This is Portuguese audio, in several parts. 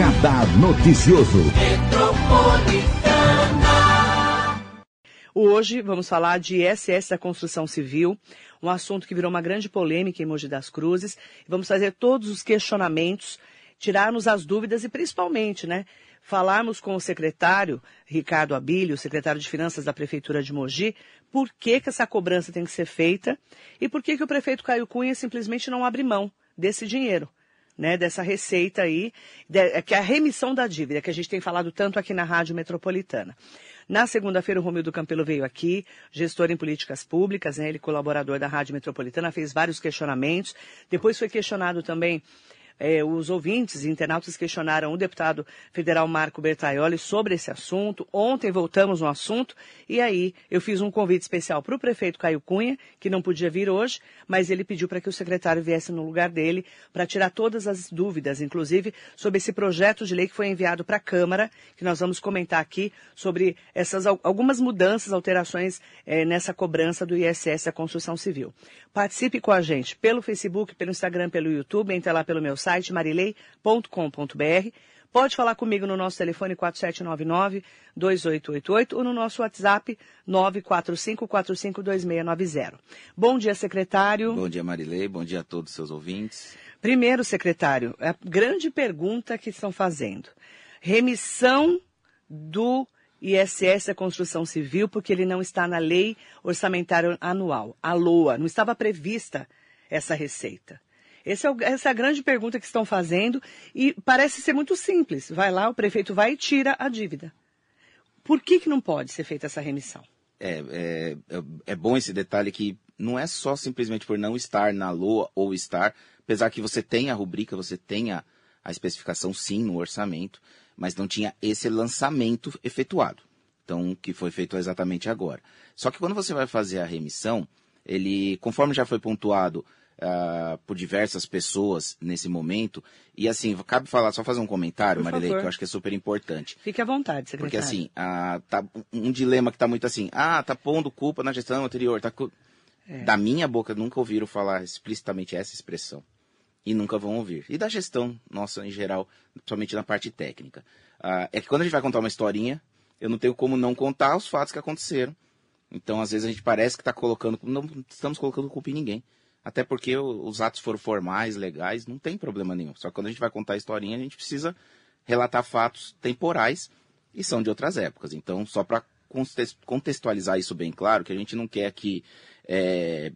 Radar Noticioso. Hoje vamos falar de ISS da construção civil, um assunto que virou uma grande polêmica em Mogi das Cruzes. Vamos fazer todos os questionamentos, tirarmos as dúvidas e principalmente, né, falarmos com o secretário Ricardo Abílio, secretário de Finanças da Prefeitura de Mogi, por que, que essa cobrança tem que ser feita e por que, que o prefeito Caio Cunha simplesmente não abre mão desse dinheiro. Né, dessa receita aí, de, que é a remissão da dívida, que a gente tem falado tanto aqui na Rádio Metropolitana. Na segunda-feira, o Romildo Campelo veio aqui, gestor em políticas públicas, né, ele colaborador da Rádio Metropolitana, fez vários questionamentos. Depois foi questionado também eh, os ouvintes e internautas questionaram o deputado federal Marco Bertaioli sobre esse assunto. Ontem voltamos no assunto e aí eu fiz um convite especial para o prefeito Caio Cunha, que não podia vir hoje, mas ele pediu para que o secretário viesse no lugar dele para tirar todas as dúvidas, inclusive sobre esse projeto de lei que foi enviado para a Câmara, que nós vamos comentar aqui sobre essas algumas mudanças, alterações eh, nessa cobrança do ISS da construção civil. Participe com a gente pelo Facebook, pelo Instagram, pelo YouTube, entre lá pelo meu site site marilei.com.br. Pode falar comigo no nosso telefone 4799-2888 ou no nosso WhatsApp 945452690. Bom dia, secretário. Bom dia, Marilei. Bom dia a todos os seus ouvintes. Primeiro, secretário, a grande pergunta que estão fazendo. Remissão do ISS da construção civil, porque ele não está na lei orçamentária anual, a LOA, não estava prevista essa receita. É essa é a grande pergunta que estão fazendo e parece ser muito simples. Vai lá, o prefeito vai e tira a dívida. Por que, que não pode ser feita essa remissão? É, é, é, é bom esse detalhe que não é só simplesmente por não estar na LOA ou estar, apesar que você tem a rubrica, você tem a, a especificação sim no orçamento, mas não tinha esse lançamento efetuado. Então, que foi feito exatamente agora. Só que quando você vai fazer a remissão, ele, conforme já foi pontuado uh, por diversas pessoas nesse momento. E assim, cabe falar, só fazer um comentário, Marilei, que eu acho que é super importante. Fique à vontade, secretário. Porque assim, uh, tá um dilema que está muito assim, ah, tá pondo culpa na gestão anterior, tá é. Da minha boca nunca ouviram falar explicitamente essa expressão. E nunca vão ouvir. E da gestão nossa em geral, principalmente na parte técnica. Uh, é que quando a gente vai contar uma historinha, eu não tenho como não contar os fatos que aconteceram. Então, às vezes, a gente parece que está colocando. Não estamos colocando culpa em ninguém. Até porque os atos foram formais, legais, não tem problema nenhum. Só que quando a gente vai contar a historinha, a gente precisa relatar fatos temporais e são de outras épocas. Então, só para contextualizar isso bem claro, que a gente não quer aqui é,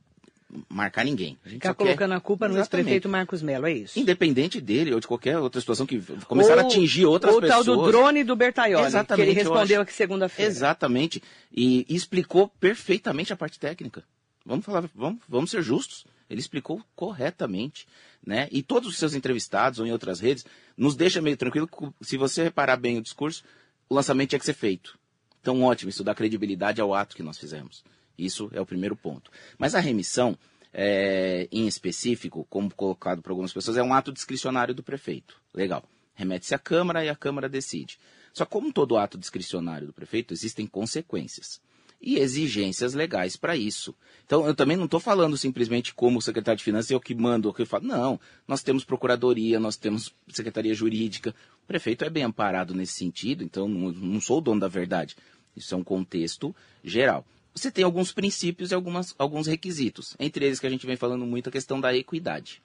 marcar ninguém. A gente Ficar colocando quer... a culpa no ex-prefeito Marcos Melo, é isso? Independente dele ou de qualquer outra situação que começaram a atingir outras ou pessoas. Ou o tal do drone do Bertaioli, Exatamente, que ele respondeu aqui segunda-feira. Exatamente. E explicou perfeitamente a parte técnica. Vamos falar, vamos, vamos ser justos. Ele explicou corretamente, né? E todos os seus entrevistados ou em outras redes nos deixa meio tranquilo. Se você reparar bem o discurso, o lançamento tinha que ser feito. Então, ótimo, isso dá credibilidade ao ato que nós fizemos. Isso é o primeiro ponto. Mas a remissão, é, em específico, como colocado por algumas pessoas, é um ato discricionário do prefeito. Legal. Remete-se à Câmara e a Câmara decide. Só como todo ato discricionário do prefeito, existem consequências e exigências legais para isso. Então, eu também não estou falando simplesmente como secretário de Finanças é o que manda, o que eu falo. Não, nós temos procuradoria, nós temos secretaria jurídica. O prefeito é bem amparado nesse sentido, então não, não sou o dono da verdade. Isso é um contexto geral. Você tem alguns princípios e algumas, alguns requisitos. Entre eles que a gente vem falando muito a questão da equidade.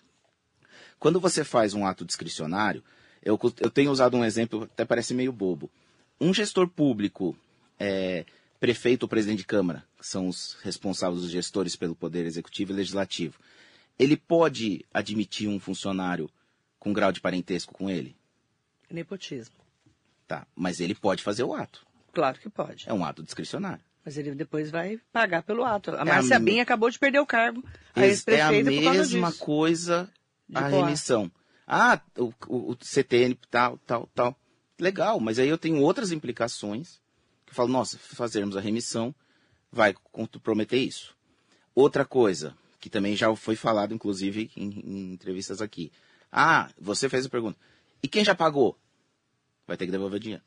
Quando você faz um ato discricionário, eu, eu tenho usado um exemplo, até parece meio bobo. Um gestor público é, prefeito ou presidente de Câmara, que são os responsáveis, os gestores pelo Poder Executivo e Legislativo, ele pode admitir um funcionário com grau de parentesco com ele? Nepotismo. Tá, mas ele pode fazer o ato. Claro que pode. É um ato discricionário. Mas ele depois vai pagar pelo ato. A é Márcia a... Bin acabou de perder o cargo. A é a mesma coisa a remissão. Ah, o, o, o CTN tal, tal, tal. Legal, mas aí eu tenho outras implicações que falo, nossa, fazermos a remissão vai comprometer isso. Outra coisa, que também já foi falado, inclusive, em, em entrevistas aqui. Ah, você fez a pergunta. E quem já pagou? Vai ter que devolver o dinheiro.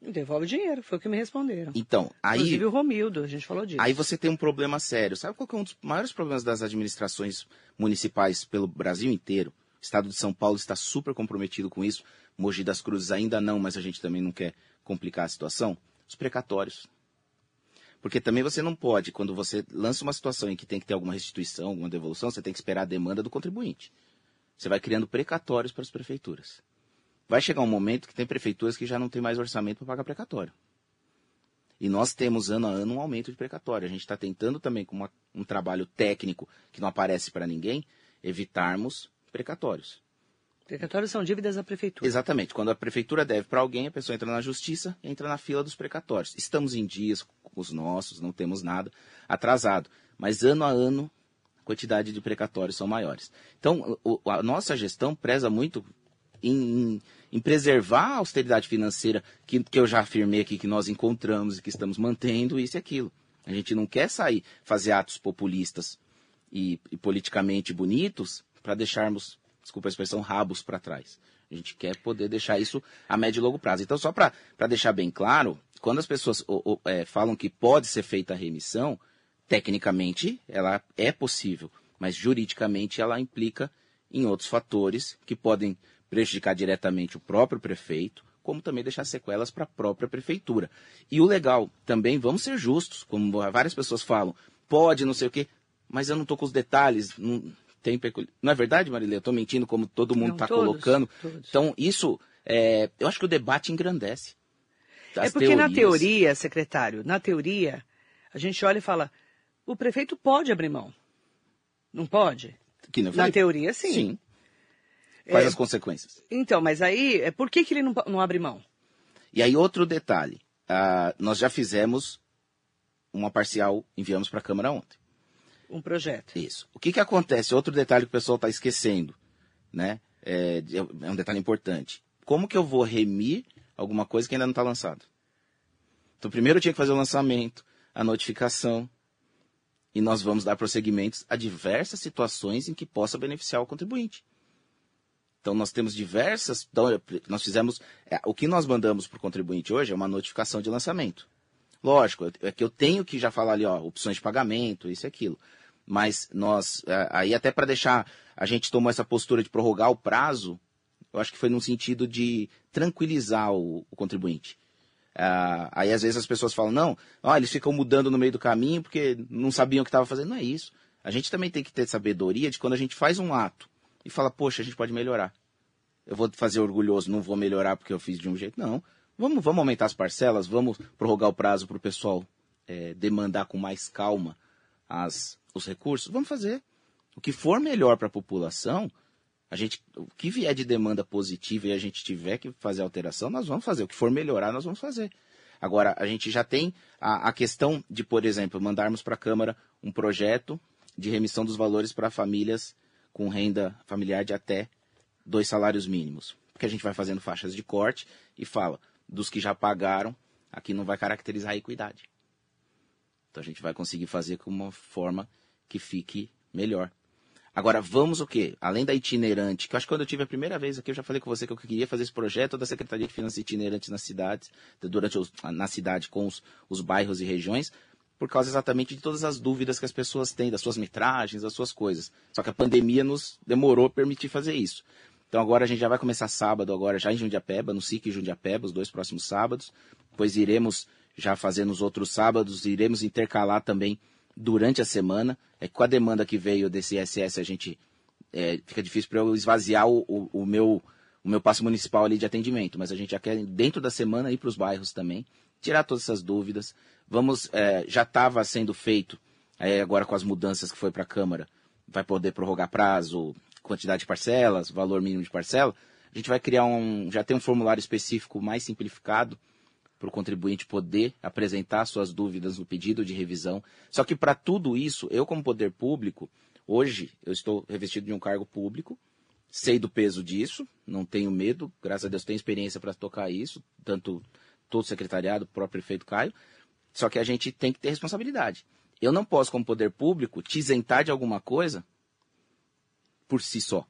Devolve o dinheiro, foi o que me responderam. Então, aí. Inclusive o Romildo, a gente falou disso. Aí você tem um problema sério. Sabe qual é um dos maiores problemas das administrações municipais pelo Brasil inteiro? O estado de São Paulo está super comprometido com isso. Mogi das Cruzes ainda não, mas a gente também não quer complicar a situação, os precatórios. Porque também você não pode, quando você lança uma situação em que tem que ter alguma restituição, alguma devolução, você tem que esperar a demanda do contribuinte. Você vai criando precatórios para as prefeituras. Vai chegar um momento que tem prefeituras que já não tem mais orçamento para pagar precatório. E nós temos ano a ano um aumento de precatório. A gente está tentando também, com uma, um trabalho técnico que não aparece para ninguém, evitarmos precatórios. Precatórios são dívidas da prefeitura. Exatamente. Quando a prefeitura deve para alguém, a pessoa entra na justiça entra na fila dos precatórios. Estamos em dias com os nossos, não temos nada atrasado. Mas ano a ano, a quantidade de precatórios são maiores. Então, a nossa gestão preza muito em, em, preservar a austeridade financeira que, que eu já afirmei aqui que nós encontramos e que estamos mantendo, isso e aquilo. A gente não quer sair, fazer atos populistas e, e politicamente bonitos para deixarmos desculpa a expressão, rabos para trás. A gente quer poder deixar isso a médio e longo prazo. Então, só para deixar bem claro, quando as pessoas é, falam que pode ser feita a remissão, tecnicamente ela é possível, mas juridicamente ela implica em outros fatores que podem prejudicar diretamente o próprio prefeito, como também deixar sequelas para a própria prefeitura. E o legal, também vamos ser justos, como várias pessoas falam, pode, não sei o quê, mas eu não estou com os detalhes, não, tem pecul... Não é verdade, Marília? Eu estou mentindo como todo mundo está colocando. Todos. Então, isso, é... eu acho que o debate engrandece. é porque teorias. na teoria, secretário, na teoria, a gente olha e fala, o prefeito pode abrir mão. Não pode? na teoria, sim. Sim. Quais é... as consequências? Então, mas aí, é por que, que ele não, não abre mão? E aí, outro detalhe. Uh, nós já fizemos uma parcial, enviamos para a Câmara ontem um projeto. Isso. O que, que acontece? Outro detalhe que o pessoal está esquecendo, né? É, é, um detalhe importante. Como que eu vou remir alguma coisa que ainda não está lançado? Então, primeiro eu tinha que fazer o lançamento, a notificação, e nós vamos dar prosseguimentos a diversas situações em que possa beneficiar o contribuinte. Então, nós temos diversas. Então, nós fizemos. É, o que nós mandamos para o contribuinte hoje é uma notificação de lançamento. Lógico, é que eu tenho que já falar ali, ó, opções de pagamento, isso e aquilo mas nós, é, aí até para deixar, a gente tomou essa postura de prorrogar o prazo, eu acho que foi num sentido de tranquilizar o, o contribuinte. Uh, aí às vezes as pessoas falam, não, ó, eles ficam mudando no meio do caminho porque não sabiam o que estava fazendo. Não é isso. A gente também tem que ter sabedoria de quando a gente faz um ato e fala, poxa, a gente pode melhorar. Eu vou fazer orgulhoso, não vou melhorar porque eu fiz de um jeito. Não. Vamos, vamos aumentar as parcelas, vamos prorrogar o prazo para o pessoal é, demandar com mais calma as, os recursos, vamos fazer. O que for melhor para a população, a gente, o que vier de demanda positiva e a gente tiver que fazer alteração, nós vamos fazer. O que for melhorar, nós vamos fazer. Agora, a gente já tem a, a questão de, por exemplo, mandarmos para a Câmara um projeto de remissão dos valores para famílias com renda familiar de até dois salários mínimos. Porque a gente vai fazendo faixas de corte e fala, dos que já pagaram, aqui não vai caracterizar a equidade. Então a gente vai conseguir fazer com uma forma que fique melhor. Agora, vamos o quê? Além da itinerante, que eu acho que quando eu tive a primeira vez aqui, eu já falei com você que eu queria fazer esse projeto da Secretaria de Finanças itinerantes nas cidades, durante os, na cidade com os, os bairros e regiões, por causa exatamente de todas as dúvidas que as pessoas têm, das suas metragens, das suas coisas. Só que a pandemia nos demorou a permitir fazer isso. Então agora a gente já vai começar sábado, agora já em Jundiapeba, no SIC Jundiapeba, os dois próximos sábados. Depois iremos já fazer nos outros sábados, iremos intercalar também durante a semana. É com a demanda que veio desse ISS, a gente é, fica difícil para eu esvaziar o, o, o, meu o meu passo municipal ali de atendimento, mas a gente já quer dentro da semana ir para os bairros também, tirar todas essas dúvidas. Vamos, é, já estava sendo feito é, agora com as mudanças que foi para a Câmara, vai poder prorrogar prazo, quantidade de parcelas, valor mínimo de parcela. A gente vai criar um, já tem um formulário específico mais simplificado para o contribuinte poder apresentar suas dúvidas no pedido de revisão. Só que para tudo isso, eu como poder público, hoje eu estou revestido de um cargo público, sei do peso disso, não tenho medo, graças a Deus tenho experiência para tocar isso, tanto todo o secretariado, o próprio prefeito Caio, só que a gente tem que ter responsabilidade. Eu não posso, como poder público, te isentar de alguma coisa por si só.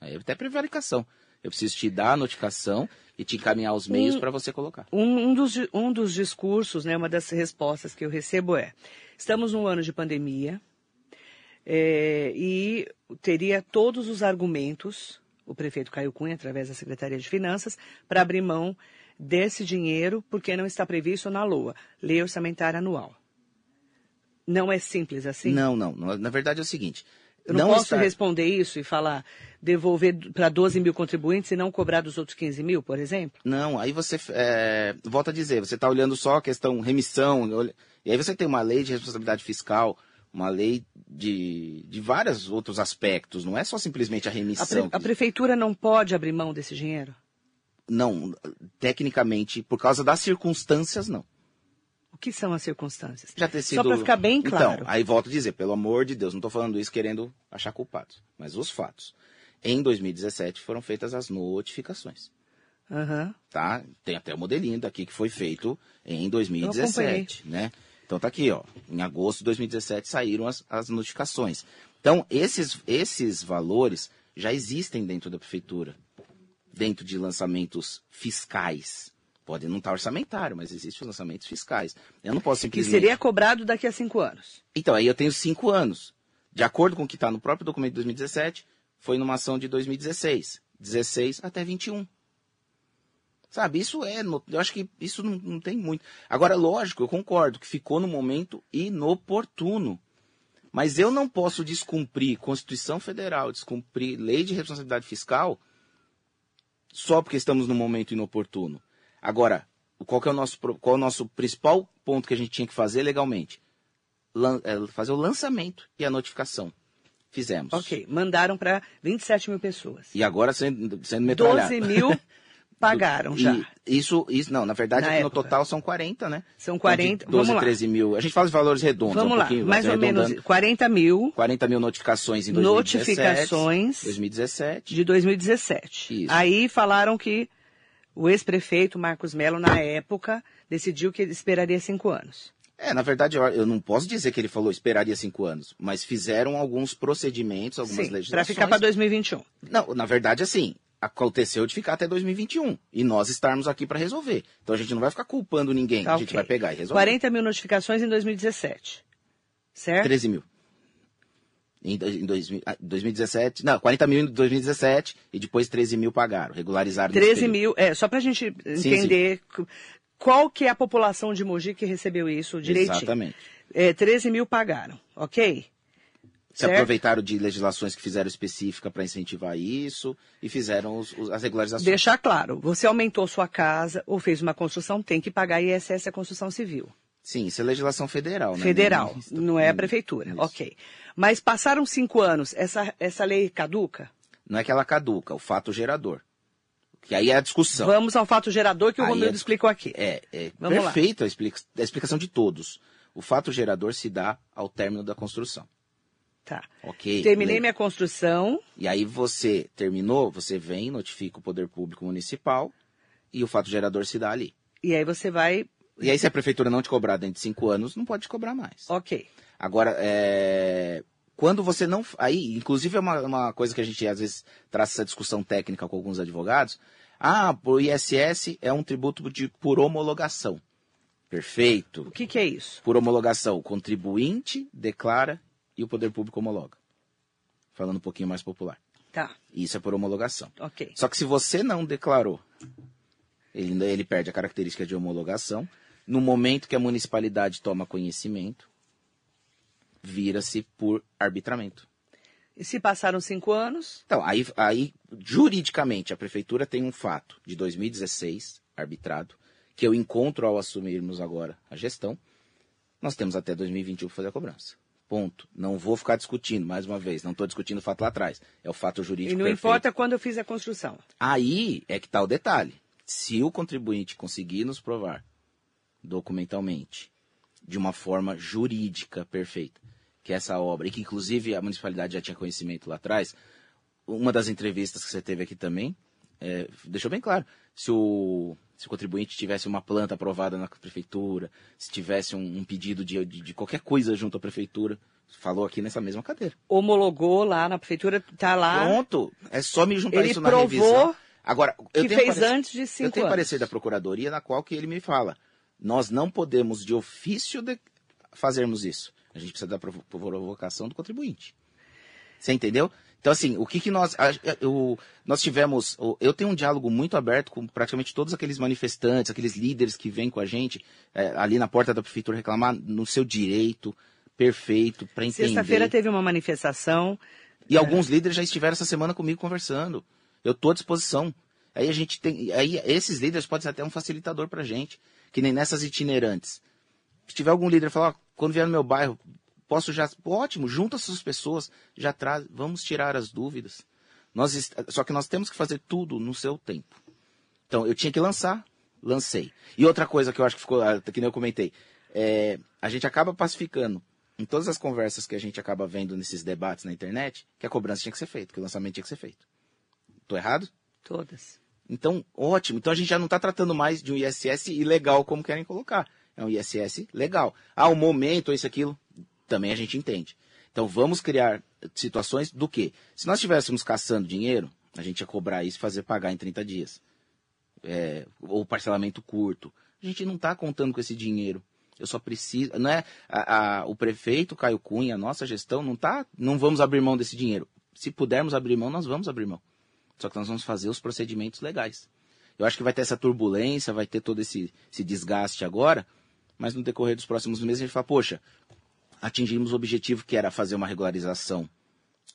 Aí é até prevaricação. Eu preciso te dar a notificação e te encaminhar os meios um, para você colocar. Um, um, dos, um dos discursos, né, uma das respostas que eu recebo é: estamos num ano de pandemia é, e teria todos os argumentos o prefeito Caio Cunha, através da Secretaria de Finanças, para abrir mão desse dinheiro, porque não está previsto na LOA, Lei Orçamentária Anual. Não é simples assim? Não, não. Na verdade é o seguinte. Eu não, não posso responder isso e falar, devolver para 12 mil contribuintes e não cobrar dos outros 15 mil, por exemplo? Não, aí você, é, volta a dizer, você está olhando só a questão remissão, e aí você tem uma lei de responsabilidade fiscal, uma lei de, de vários outros aspectos, não é só simplesmente a remissão. A, pre, a prefeitura não pode abrir mão desse dinheiro? Não, tecnicamente, por causa das circunstâncias, não. Que são as circunstâncias? Já ter sido... Só para ficar bem então, claro. Então, aí volto a dizer, pelo amor de Deus, não estou falando isso querendo achar culpados, mas os fatos. Em 2017 foram feitas as notificações. Uhum. Tá? Tem até o modelinho daqui que foi feito em 2017, né? Então tá aqui, ó. Em agosto de 2017 saíram as, as notificações. Então, esses, esses valores já existem dentro da prefeitura, dentro de lançamentos fiscais. Pode não estar tá orçamentário, mas existem lançamentos fiscais. Eu não posso simplesmente... Que seria cobrado daqui a cinco anos. Então, aí eu tenho cinco anos. De acordo com o que está no próprio documento de 2017, foi numa ação de 2016. 16 até 21. Sabe, isso é. Eu acho que isso não, não tem muito. Agora, lógico, eu concordo que ficou no momento inoportuno. Mas eu não posso descumprir Constituição Federal, descumprir lei de responsabilidade fiscal só porque estamos no momento inoportuno. Agora, qual, é o nosso, qual é o nosso principal ponto que a gente tinha que fazer legalmente? Lan, é, fazer o lançamento e a notificação. Fizemos. Ok, mandaram para 27 mil pessoas. E agora sendo, sendo metralhado. 12 mil Pagaram já. E isso, isso, não, na verdade, na no total são 40, né? São 40, então, 12, vamos 13 lá. mil. A gente faz os valores redondos. Vamos um lá, mais ou menos 40 mil. 40 mil notificações em 2017. Notificações. 2017. De 2017. Isso. Aí falaram que o ex-prefeito Marcos Melo, na época, decidiu que ele esperaria cinco anos. É, na verdade, eu não posso dizer que ele falou esperaria cinco anos, mas fizeram alguns procedimentos, algumas Sim, legislações. Para ficar para 2021. Não, na verdade, assim, aconteceu de ficar até 2021 e nós estarmos aqui para resolver. Então a gente não vai ficar culpando ninguém, tá, a gente okay. vai pegar e resolver. 40 mil notificações em 2017, certo? 13 mil. Em, em 2017, ah, não, 40 mil em 2017 e depois 13 mil pagaram, regularizaram. 13 mil, é, só para a gente entender sim, sim. qual que é a população de Mogi que recebeu isso direitinho. Exatamente. É, 13 mil pagaram, ok? Se certo? aproveitaram de legislações que fizeram específica para incentivar isso e fizeram os, os, as regularizações. Deixar claro, você aumentou sua casa ou fez uma construção, tem que pagar ISS a construção civil. Sim, isso é legislação federal, né? Federal, não é a prefeitura. Isso. Ok. Mas passaram cinco anos, essa, essa lei caduca? Não é que ela caduca, o fato gerador. Que aí é a discussão. Vamos ao fato gerador que o Romildo é, explicou aqui. É, é perfeito a, explica, a explicação de todos. O fato gerador se dá ao término da construção. Tá. Ok. Terminei minha construção. E aí você terminou, você vem, notifica o poder público municipal e o fato gerador se dá ali. E aí você vai. E aí, se a prefeitura não te cobrar dentro de cinco anos, não pode te cobrar mais. Ok. Agora, é... quando você não. Aí, inclusive, é uma, uma coisa que a gente às vezes traz essa discussão técnica com alguns advogados. Ah, o ISS é um tributo de, por homologação. Perfeito. O que, que é isso? Por homologação, o contribuinte declara e o poder público homologa. Falando um pouquinho mais popular. Tá. Isso é por homologação. Ok. Só que se você não declarou, ele, ele perde a característica de homologação. No momento que a municipalidade toma conhecimento, vira-se por arbitramento. E se passaram cinco anos? Então, aí, aí, juridicamente, a prefeitura tem um fato de 2016, arbitrado, que eu encontro ao assumirmos agora a gestão. Nós temos até 2021 para fazer a cobrança. Ponto. Não vou ficar discutindo, mais uma vez. Não estou discutindo o fato lá atrás. É o fato jurídico. E não perfeito. importa quando eu fiz a construção. Aí é que está o detalhe. Se o contribuinte conseguir nos provar documentalmente, de uma forma jurídica perfeita, que essa obra, e que inclusive a municipalidade já tinha conhecimento lá atrás, uma das entrevistas que você teve aqui também, é, deixou bem claro. Se o, se o contribuinte tivesse uma planta aprovada na prefeitura, se tivesse um, um pedido de, de, de, qualquer coisa junto à prefeitura, falou aqui nessa mesma cadeira. Homologou lá na prefeitura, tá lá. Pronto, é só me juntar ele isso na provou revisão. Agora, eu que tenho fez antes de cinco Eu tenho anos. parecer da procuradoria na qual que ele me fala, nós não podemos de ofício de fazermos isso. A gente precisa da provocação do contribuinte. Você entendeu? Então, assim, o que, que nós. Eu, nós tivemos. Eu tenho um diálogo muito aberto com praticamente todos aqueles manifestantes, aqueles líderes que vêm com a gente é, ali na porta da prefeitura reclamar no seu direito perfeito para entender. Sexta-feira teve uma manifestação. E é... alguns líderes já estiveram essa semana comigo conversando. Eu estou à disposição. Aí a gente tem. Aí esses líderes podem ser até um facilitador para a gente. Que nem nessas itinerantes. Se tiver algum líder falar, quando vier no meu bairro, Posso já. Ótimo, junta essas pessoas, já traz. Vamos tirar as dúvidas. Nós, só que nós temos que fazer tudo no seu tempo. Então, eu tinha que lançar, lancei. E outra coisa que eu acho que ficou, ah, que nem eu comentei, é, a gente acaba pacificando em todas as conversas que a gente acaba vendo nesses debates na internet, que a cobrança tinha que ser feita, que o lançamento tinha que ser feito. Tô errado? Todas. Então, ótimo. Então a gente já não está tratando mais de um ISS ilegal como querem colocar. É um ISS legal. Ah, o momento, isso, aquilo também a gente entende. Então vamos criar situações do que? Se nós estivéssemos caçando dinheiro, a gente ia cobrar isso e fazer pagar em 30 dias. É, ou parcelamento curto. A gente não está contando com esse dinheiro. Eu só preciso. Não é, a, a, o prefeito Caio Cunha, a nossa gestão, não tá. Não vamos abrir mão desse dinheiro. Se pudermos abrir mão, nós vamos abrir mão. Só que nós vamos fazer os procedimentos legais. Eu acho que vai ter essa turbulência, vai ter todo esse, esse desgaste agora, mas no decorrer dos próximos meses a gente fala, poxa, atingimos o objetivo que era fazer uma regularização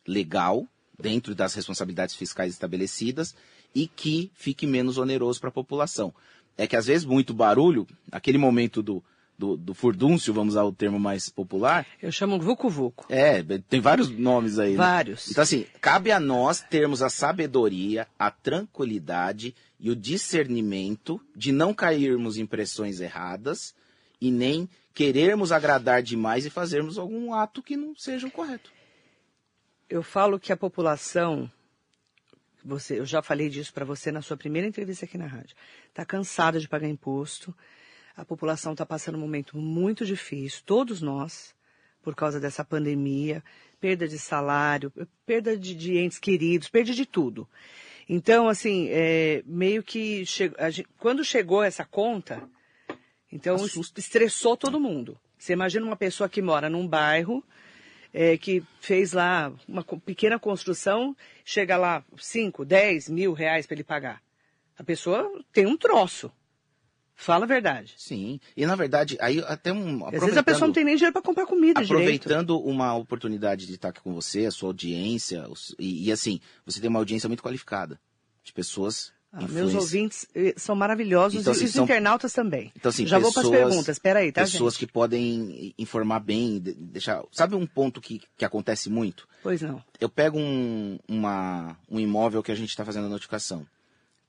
legal, dentro das responsabilidades fiscais estabelecidas, e que fique menos oneroso para a população. É que às vezes muito barulho, aquele momento do, do, do furdúncio, vamos usar o termo mais popular. Eu chamo vucu-vucu. É, tem vários nomes aí. Né? Vários. Né? Então, assim, cabe a nós termos a sabedoria, a tranquilidade e o discernimento de não cairmos em pressões erradas e nem querermos agradar demais e fazermos algum ato que não seja o correto. Eu falo que a população, você, eu já falei disso para você na sua primeira entrevista aqui na rádio, está cansada de pagar imposto. A população está passando um momento muito difícil, todos nós, por causa dessa pandemia, perda de salário, perda de, de entes queridos, perda de tudo. Então, assim, é, meio que che, gente, quando chegou essa conta, então, Assusta. estressou todo mundo. Você imagina uma pessoa que mora num bairro, é, que fez lá uma pequena construção, chega lá 5, 10 mil reais para ele pagar. A pessoa tem um troço. Fala a verdade. Sim. E na verdade, aí até um. Às vezes a pessoa não tem nem dinheiro para comprar comida Aproveitando direito. uma oportunidade de estar aqui com você, a sua audiência, e, e assim, você tem uma audiência muito qualificada. De pessoas ah, meus ouvintes eh, são maravilhosos então, e assim, os são... internautas também. Então, assim, Já pessoas, vou para as perguntas, espera aí, tá, Pessoas gente? que podem informar bem, deixar... Sabe um ponto que, que acontece muito? Pois não. Eu pego um, uma, um imóvel que a gente está fazendo a notificação.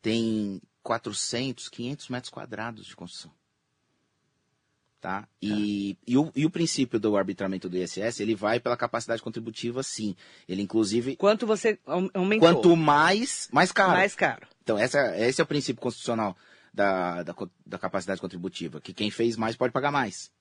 Tem 400, 500 metros quadrados de construção. Tá? E, tá. e, o, e o princípio do arbitramento do ISS, ele vai pela capacidade contributiva, sim. Ele, inclusive... Quanto você aumentou? Quanto mais, mais caro. Mais caro. Então, essa, esse é o princípio constitucional da, da, da capacidade contributiva, que quem fez mais pode pagar mais.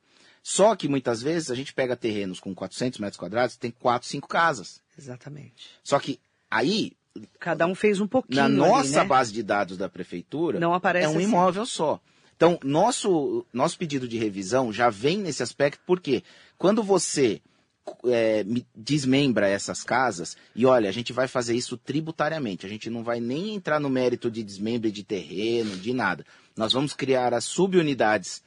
Só que, muitas vezes, a gente pega terrenos com 400 metros quadrados, tem 4, 5 casas. Exatamente. Só que, aí... Cada um fez um pouquinho Na nossa ali, né? base de dados da prefeitura, Não aparece é um assim. imóvel só. Então, nosso, nosso pedido de revisão já vem nesse aspecto, porque quando você é, desmembra essas casas, e olha, a gente vai fazer isso tributariamente, a gente não vai nem entrar no mérito de desmembre de terreno, de nada. Nós vamos criar as subunidades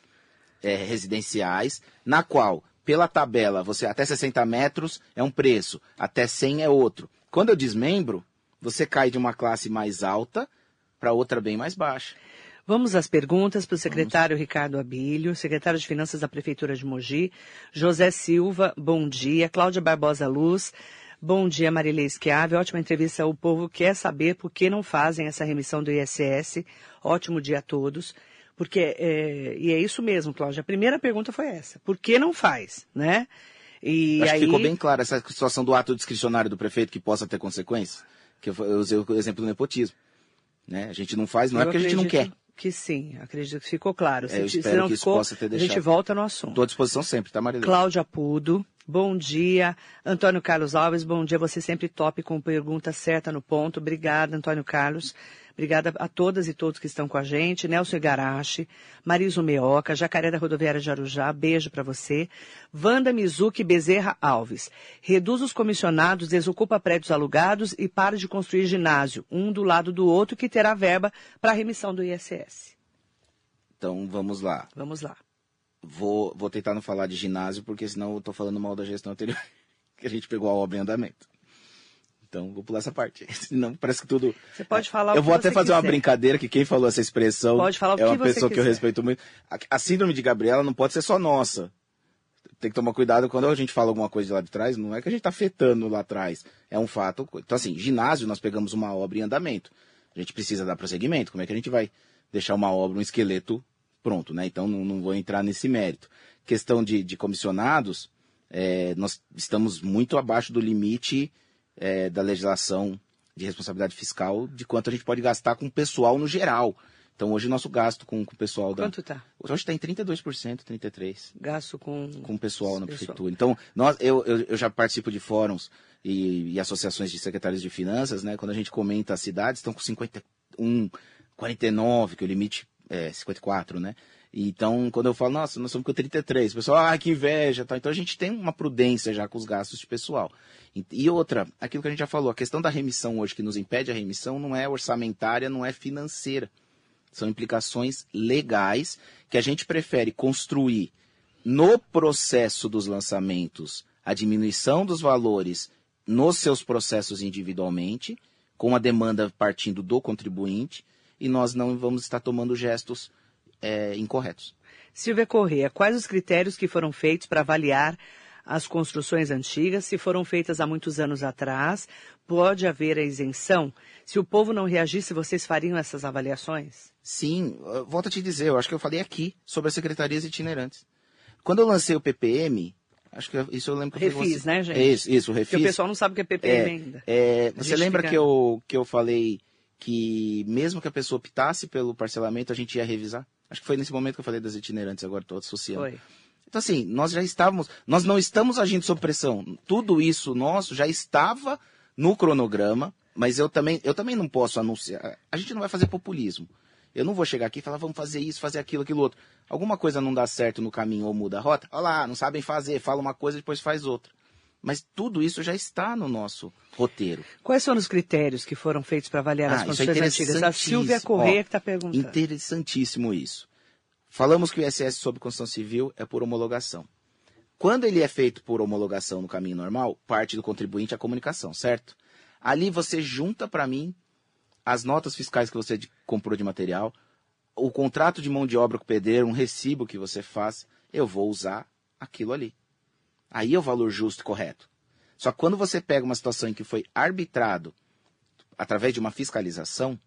é, residenciais, na qual, pela tabela, você até 60 metros é um preço, até 100 é outro. Quando eu desmembro, você cai de uma classe mais alta para outra bem mais baixa. Vamos às perguntas para o secretário Vamos. Ricardo Abílio, secretário de Finanças da Prefeitura de Mogi. José Silva, bom dia. Cláudia Barbosa Luz, bom dia. Marilei Schiave, ótima entrevista. O povo quer saber por que não fazem essa remissão do ISS. Ótimo dia a todos. Porque, é, e é isso mesmo, Cláudia. A primeira pergunta foi essa. Por que não faz, né? E Acho aí... que ficou bem clara essa situação do ato discricionário do prefeito que possa ter consequências. Que eu usei o exemplo do nepotismo. Né? A gente não faz, não eu é porque a gente não quer que sim, acredito que ficou claro. É, eu se, espero se não que ficou, isso possa ter deixado. A gente volta no assunto. Estou à disposição sempre, tá, Maria? Cláudia Pudo, bom dia. Antônio Carlos Alves, bom dia. Você sempre top com pergunta certa no ponto. Obrigada, Antônio Carlos. Obrigada a todas e todos que estão com a gente. Nelson Igarashi, Mariso Meoca, Jacaré da Rodoviária de Arujá, beijo para você. Wanda Mizuki Bezerra Alves. Reduz os comissionados, desocupa prédios alugados e para de construir ginásio, um do lado do outro, que terá verba para remissão do ISS. Então vamos lá. Vamos lá. Vou, vou tentar não falar de ginásio, porque senão eu estou falando mal da gestão anterior, que a gente pegou a obra em andamento. Então, vou pular essa parte. Senão parece que tudo. Você pode falar Eu vou até fazer uma quiser. brincadeira que quem falou essa expressão Pode falar o é uma que pessoa que eu respeito muito. A, a síndrome de Gabriela não pode ser só nossa. Tem que tomar cuidado quando a gente fala alguma coisa de lá de trás, não é que a gente está afetando lá atrás. É um fato. Então, assim, ginásio, nós pegamos uma obra em andamento. A gente precisa dar prosseguimento. Como é que a gente vai deixar uma obra, um esqueleto pronto, né? Então, não, não vou entrar nesse mérito. Questão de, de comissionados, é, nós estamos muito abaixo do limite é, da legislação de responsabilidade fiscal de quanto a gente pode gastar com o pessoal no geral. Então, hoje, nosso gasto com, com o pessoal da. Quanto tá? Hoje está em 32%, 33% Gasto com. com o pessoal na Pessoal. prefeitura. Então, nós, eu, eu, eu já participo de fóruns e, e associações de secretários de finanças, né? Quando a gente comenta as cidades, estão com 51, 49, que é o limite é 54, né? Então, quando eu falo, nossa, nós somos com 33, o pessoal, ah, que inveja, tá? Então a gente tem uma prudência já com os gastos de pessoal. E outra, aquilo que a gente já falou, a questão da remissão hoje, que nos impede a remissão, não é orçamentária, não é financeira. São implicações legais que a gente prefere construir no processo dos lançamentos a diminuição dos valores nos seus processos individualmente, com a demanda partindo do contribuinte, e nós não vamos estar tomando gestos é, incorretos. Silvia Corrêa, quais os critérios que foram feitos para avaliar as construções antigas? Se foram feitas há muitos anos atrás, pode haver a isenção? Se o povo não reagisse, vocês fariam essas avaliações? Sim, volto a te dizer, eu acho que eu falei aqui sobre as secretarias itinerantes. Quando eu lancei o PPM, acho que eu- isso eu lembro que eu Refis, né, gente? É Isso, isso, o Porque refis. o pessoal não sabe o que é PPM É, ainda. é, você lembra fica- que, eu, que eu falei que mesmo que a pessoa optasse pelo parcelamento, a gente ia revisar? Acho que foi nesse momento que eu falei das itinerantes, agora estou associando. Foi. Então, assim, nós já estávamos, nós não estamos agindo sob pressão. Tudo isso nosso já estava no cronograma, mas eu também, eu também não posso anunciar. A gente não vai fazer populismo. Eu não vou chegar aqui e falar, vamos fazer isso, fazer aquilo, aquilo outro. Alguma coisa não dá certo no caminho ou muda a rota? Olha lá, não sabem fazer, fala uma coisa e depois faz outra. Mas tudo isso já está no nosso roteiro. Quais foram os critérios que foram feitos para avaliar as Ah, isso é construções antigas? A Silvia. Corrêa está perguntando. Interessantíssimo isso. Falamos que o ISS sobre construção civil é por homologação. Quando ele é feito por homologação no caminho normal, parte do contribuinte é a comunicação, certo? Ali você junta para mim as notas fiscais que você comprou de material, o contrato de mão de obra com o pedreiro, um recibo que você faz, eu vou usar aquilo ali. Aí é o valor justo e correto. Só que quando você pega uma situação em que foi arbitrado através de uma fiscalização,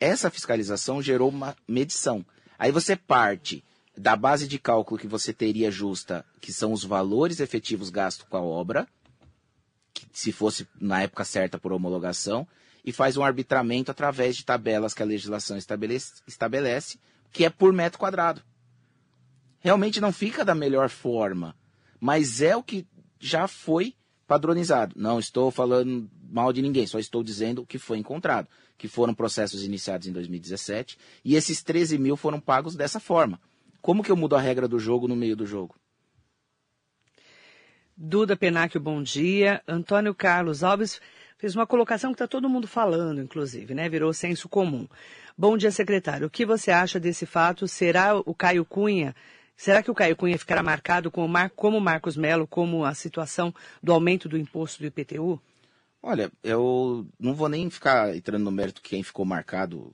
essa fiscalização gerou uma medição. Aí você parte da base de cálculo que você teria justa, que são os valores efetivos gastos com a obra, que se fosse na época certa por homologação, e faz um arbitramento através de tabelas que a legislação estabelece, estabelece que é por metro quadrado. Realmente não fica da melhor forma, mas é o que já foi padronizado. Não estou falando mal de ninguém, só estou dizendo o que foi encontrado, que foram processos iniciados em 2017 e esses 13 mil foram pagos dessa forma. Como que eu mudo a regra do jogo no meio do jogo? Duda Penacchio, bom dia. Antônio Carlos Alves fez uma colocação que está todo mundo falando, inclusive, né? Virou senso comum. Bom dia, secretário. O que você acha desse fato? Será o Caio Cunha? Será que o Caio Cunha ficará marcado como, Mar... como Marcos Melo, como a situação do aumento do imposto do IPTU? Olha, eu não vou nem ficar entrando no mérito quem ficou marcado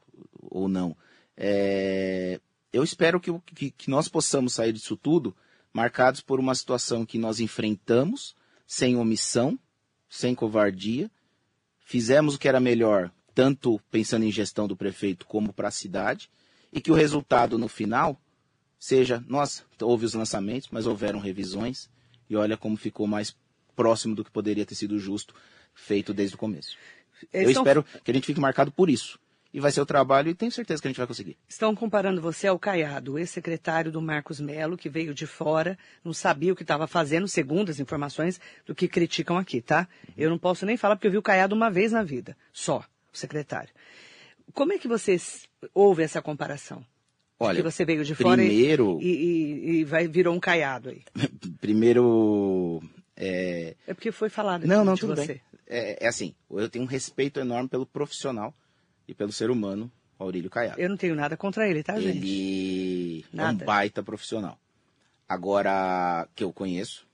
ou não. É, Eu espero que, o- que- que nós possamos sair disso tudo marcados por uma situação que nós enfrentamos sem omissão, sem covardia, fizemos o que era melhor, tanto pensando em gestão do prefeito como para a cidade, e que o resultado no final seja, nossa, houve os lançamentos, mas houveram revisões, e olha como ficou mais próximo do que poderia ter sido justo feito desde o começo. Eu Eles estão- espero que a gente fique marcado por isso. E vai ser o trabalho e tenho certeza que a gente vai conseguir. Estão comparando você ao Caiado, o ex-secretário do Marcos Melo, que veio de fora, não sabia o que estava fazendo, segundo as informações do que criticam aqui, tá? Eu não posso nem falar porque eu vi o Caiado uma vez na vida, só, o secretário. Como é que você ouve essa comparação? Olha, que você veio de fora primeiro, e, e, e vai, virou um caiado aí. primeiro, é, É porque foi falado Não, não, de tudo você. bem. É, é assim, eu tenho um respeito enorme pelo profissional e pelo ser humano, Aurílio Caiado. Eu não tenho nada contra ele, tá, gente? Ele é um Nada. baita profissional. Agora, que eu conheço,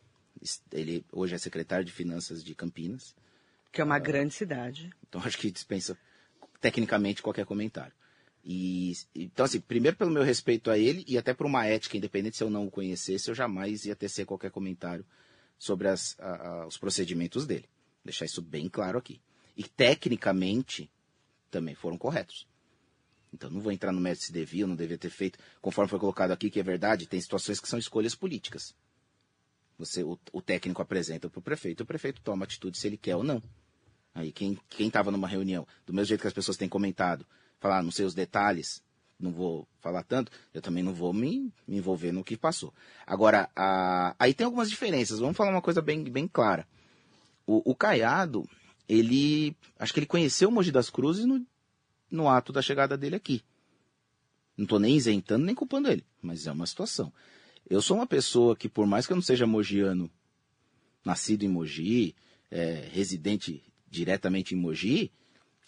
ele hoje é secretário de Finanças de Campinas, Que é uma grande cidade. então acho que dispensa tecnicamente qualquer comentário. E, então, assim, primeiro pelo meu respeito a ele e até por uma ética, independente se eu não o conhecesse, eu jamais ia tecer qualquer comentário sobre as- a- a- os procedimentos dele. Deixar isso bem claro aqui. E tecnicamente também foram corretos. Então não vou entrar no mérito se devia ou não devia ter feito, conforme foi colocado aqui, que é verdade, tem situações que são escolhas políticas. Você, o, o técnico apresenta para o prefeito, o prefeito toma atitude se ele quer ou não. Aí quem estava numa reunião, do mesmo jeito que as pessoas têm comentado, falar, "Ah, não sei os detalhes, não vou falar tanto, eu também não vou me, me envolver no que passou. Agora, a- aí tem algumas diferenças, vamos falar uma coisa bem, bem clara. O, o Caiado, ele, acho que ele conheceu o Mogi das Cruzes no, no ato da chegada dele aqui. Não estou nem isentando nem culpando ele, mas é uma situação. Eu sou uma pessoa que, por mais que eu não seja mogiano, nascido em Mogi, é, residente diretamente em Mogi,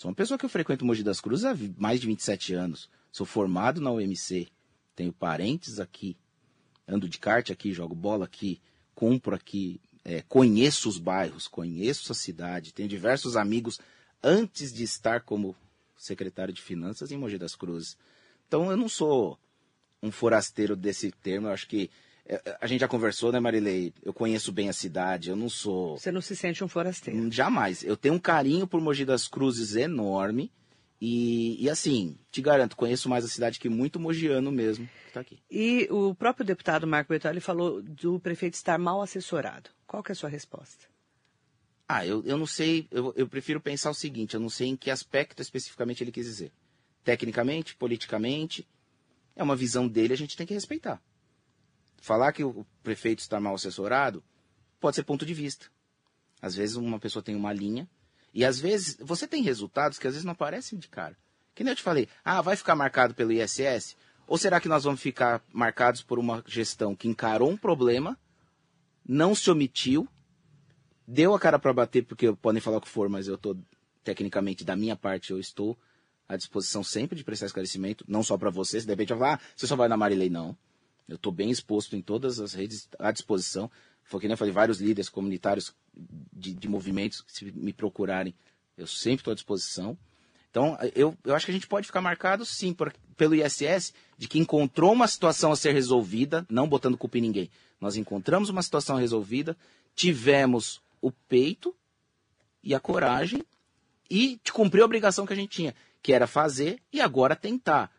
sou uma pessoa que eu frequento Mogi das Cruzes há mais de 27 anos. Sou formado na UMC, tenho parentes aqui, ando de kart aqui, jogo bola aqui, compro aqui, é, conheço os bairros, conheço a cidade, tenho diversos amigos antes de estar como secretário de Finanças em Mogi das Cruzes. Então eu não sou um forasteiro desse termo, eu acho que a gente já conversou, né, Marilei? Eu conheço bem a cidade, eu não sou Você não se sente um forasteiro. Hum, Jamais. Eu tenho um carinho por Mogi das Cruzes enorme. E, e assim, te garanto, conheço mais a cidade que muito mogiano mesmo que tá aqui. E o próprio deputado Marco Bertoli falou do prefeito estar mal assessorado. Qual que é a sua resposta? Ah, eu, eu não sei, eu, eu prefiro pensar o seguinte, eu não sei em que aspecto especificamente ele quis dizer. Tecnicamente, politicamente, é uma visão dele, a gente tem que respeitar. Falar que o prefeito está mal assessorado pode ser ponto de vista. Às vezes uma pessoa tem uma linha, e às vezes você tem resultados que às vezes não aparecem de cara. Que nem eu te falei, ah, vai ficar marcado pelo ISS? Ou será que nós vamos ficar marcados por uma gestão que encarou um problema, não se omitiu, deu a cara para bater, porque podem falar o que for, mas eu estou, tecnicamente, da minha parte, eu estou à disposição sempre de prestar esclarecimento, não só para vocês, de repente vai falar, ah, você só vai na Marilei, não. Eu estou bem exposto em todas as redes à disposição. Foi que nem eu falei, vários líderes comunitários de, de movimentos, se me procurarem, eu sempre estou à disposição. Então, eu, eu acho que a gente pode ficar marcado, sim, por, pelo ISS, de que encontrou uma situação a ser resolvida, não botando culpa em ninguém. Nós encontramos uma situação resolvida, tivemos o peito e a coragem e de cumprir a obrigação que a gente tinha, que era fazer e agora tentar,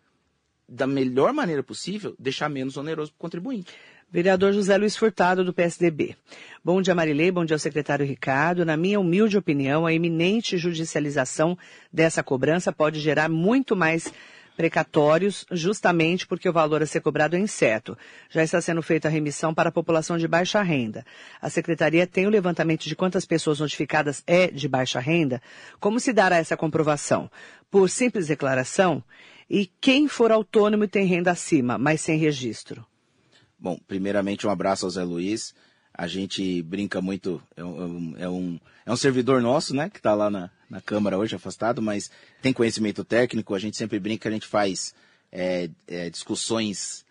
da melhor maneira possível, deixar menos oneroso para o contribuinte. Vereador José Luiz Furtado, do PSDB. Bom dia, Marilei. Bom dia ao secretário Ricardo. Na minha humilde opinião, a iminente judicialização dessa cobrança pode gerar muito mais precatórios, justamente porque o valor a ser cobrado é incerto. Já está sendo feita a remissão para a população de baixa renda. A secretaria tem o levantamento de quantas pessoas notificadas é de baixa renda? Como se dará essa comprovação? Por simples declaração? E quem for autônomo e tem renda acima, mas sem registro? Bom, primeiramente um abraço ao Zé Luiz. A gente brinca muito, é um, é um, é um servidor nosso, né, que está lá na, na Câmara hoje, afastado, mas tem conhecimento técnico, a gente sempre brinca, a gente faz é, é, discussões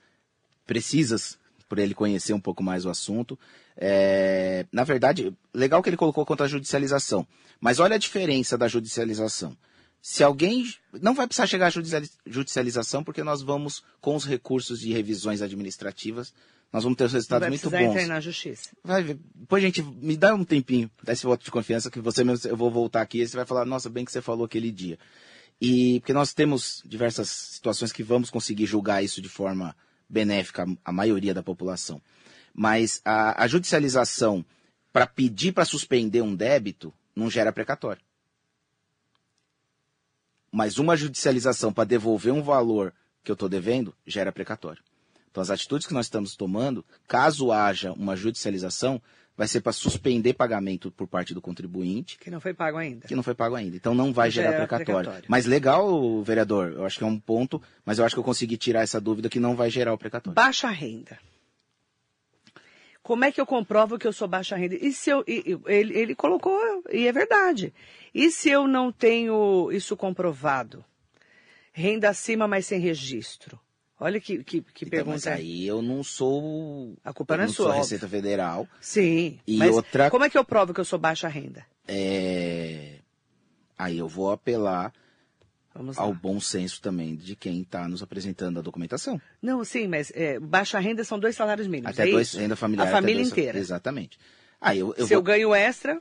precisas por ele conhecer um pouco mais o assunto. É, na verdade, legal que ele colocou contra a judicialização, mas olha a diferença da judicialização. Se alguém não vai precisar chegar à judicialização, porque nós vamos, com os recursos de revisões administrativas, nós vamos ter os resultados muito bons. Entrar na justiça. Vai. Depois, gente, me dá um tempinho, dá esse voto de confiança, que você mesmo, eu vou voltar aqui e você vai falar, nossa, bem que você falou aquele dia. E porque nós temos diversas situações que vamos conseguir julgar isso de forma benéfica à maioria da população. Mas a, a judicialização para pedir para suspender um débito não gera precatório. Mas uma judicialização para devolver um valor que eu estou devendo gera precatório. Então, as atitudes que nós estamos tomando, caso haja uma judicialização, vai ser para suspender pagamento por parte do contribuinte, Que não foi pago ainda. que não foi pago ainda. Então não vai gerar é precatório. precatório. Mas legal, vereador, eu acho que é um ponto, mas eu acho que eu consegui tirar essa dúvida que não vai gerar o precatório. Baixa renda. Como é que eu comprovo que eu sou baixa renda? E se eu, e- ele, ele colocou, e é verdade. E se eu não tenho isso comprovado? Renda acima, mas sem registro. Olha que, que, que Então, mas pergunta. aí eu não sou. A culpa não é sua, sou óbvio. Receita Federal. Sim. E mas outra- como é que eu provo que eu sou baixa renda? É... Aí eu vou apelar. Ao bom senso também de quem está nos apresentando a documentação. Não, sim, mas é, baixa renda são dois salários mínimos. Até é dois, isso? renda familiar. A família dois- inteira. Exatamente. Aí eu, eu Se eu vou... ganho extra,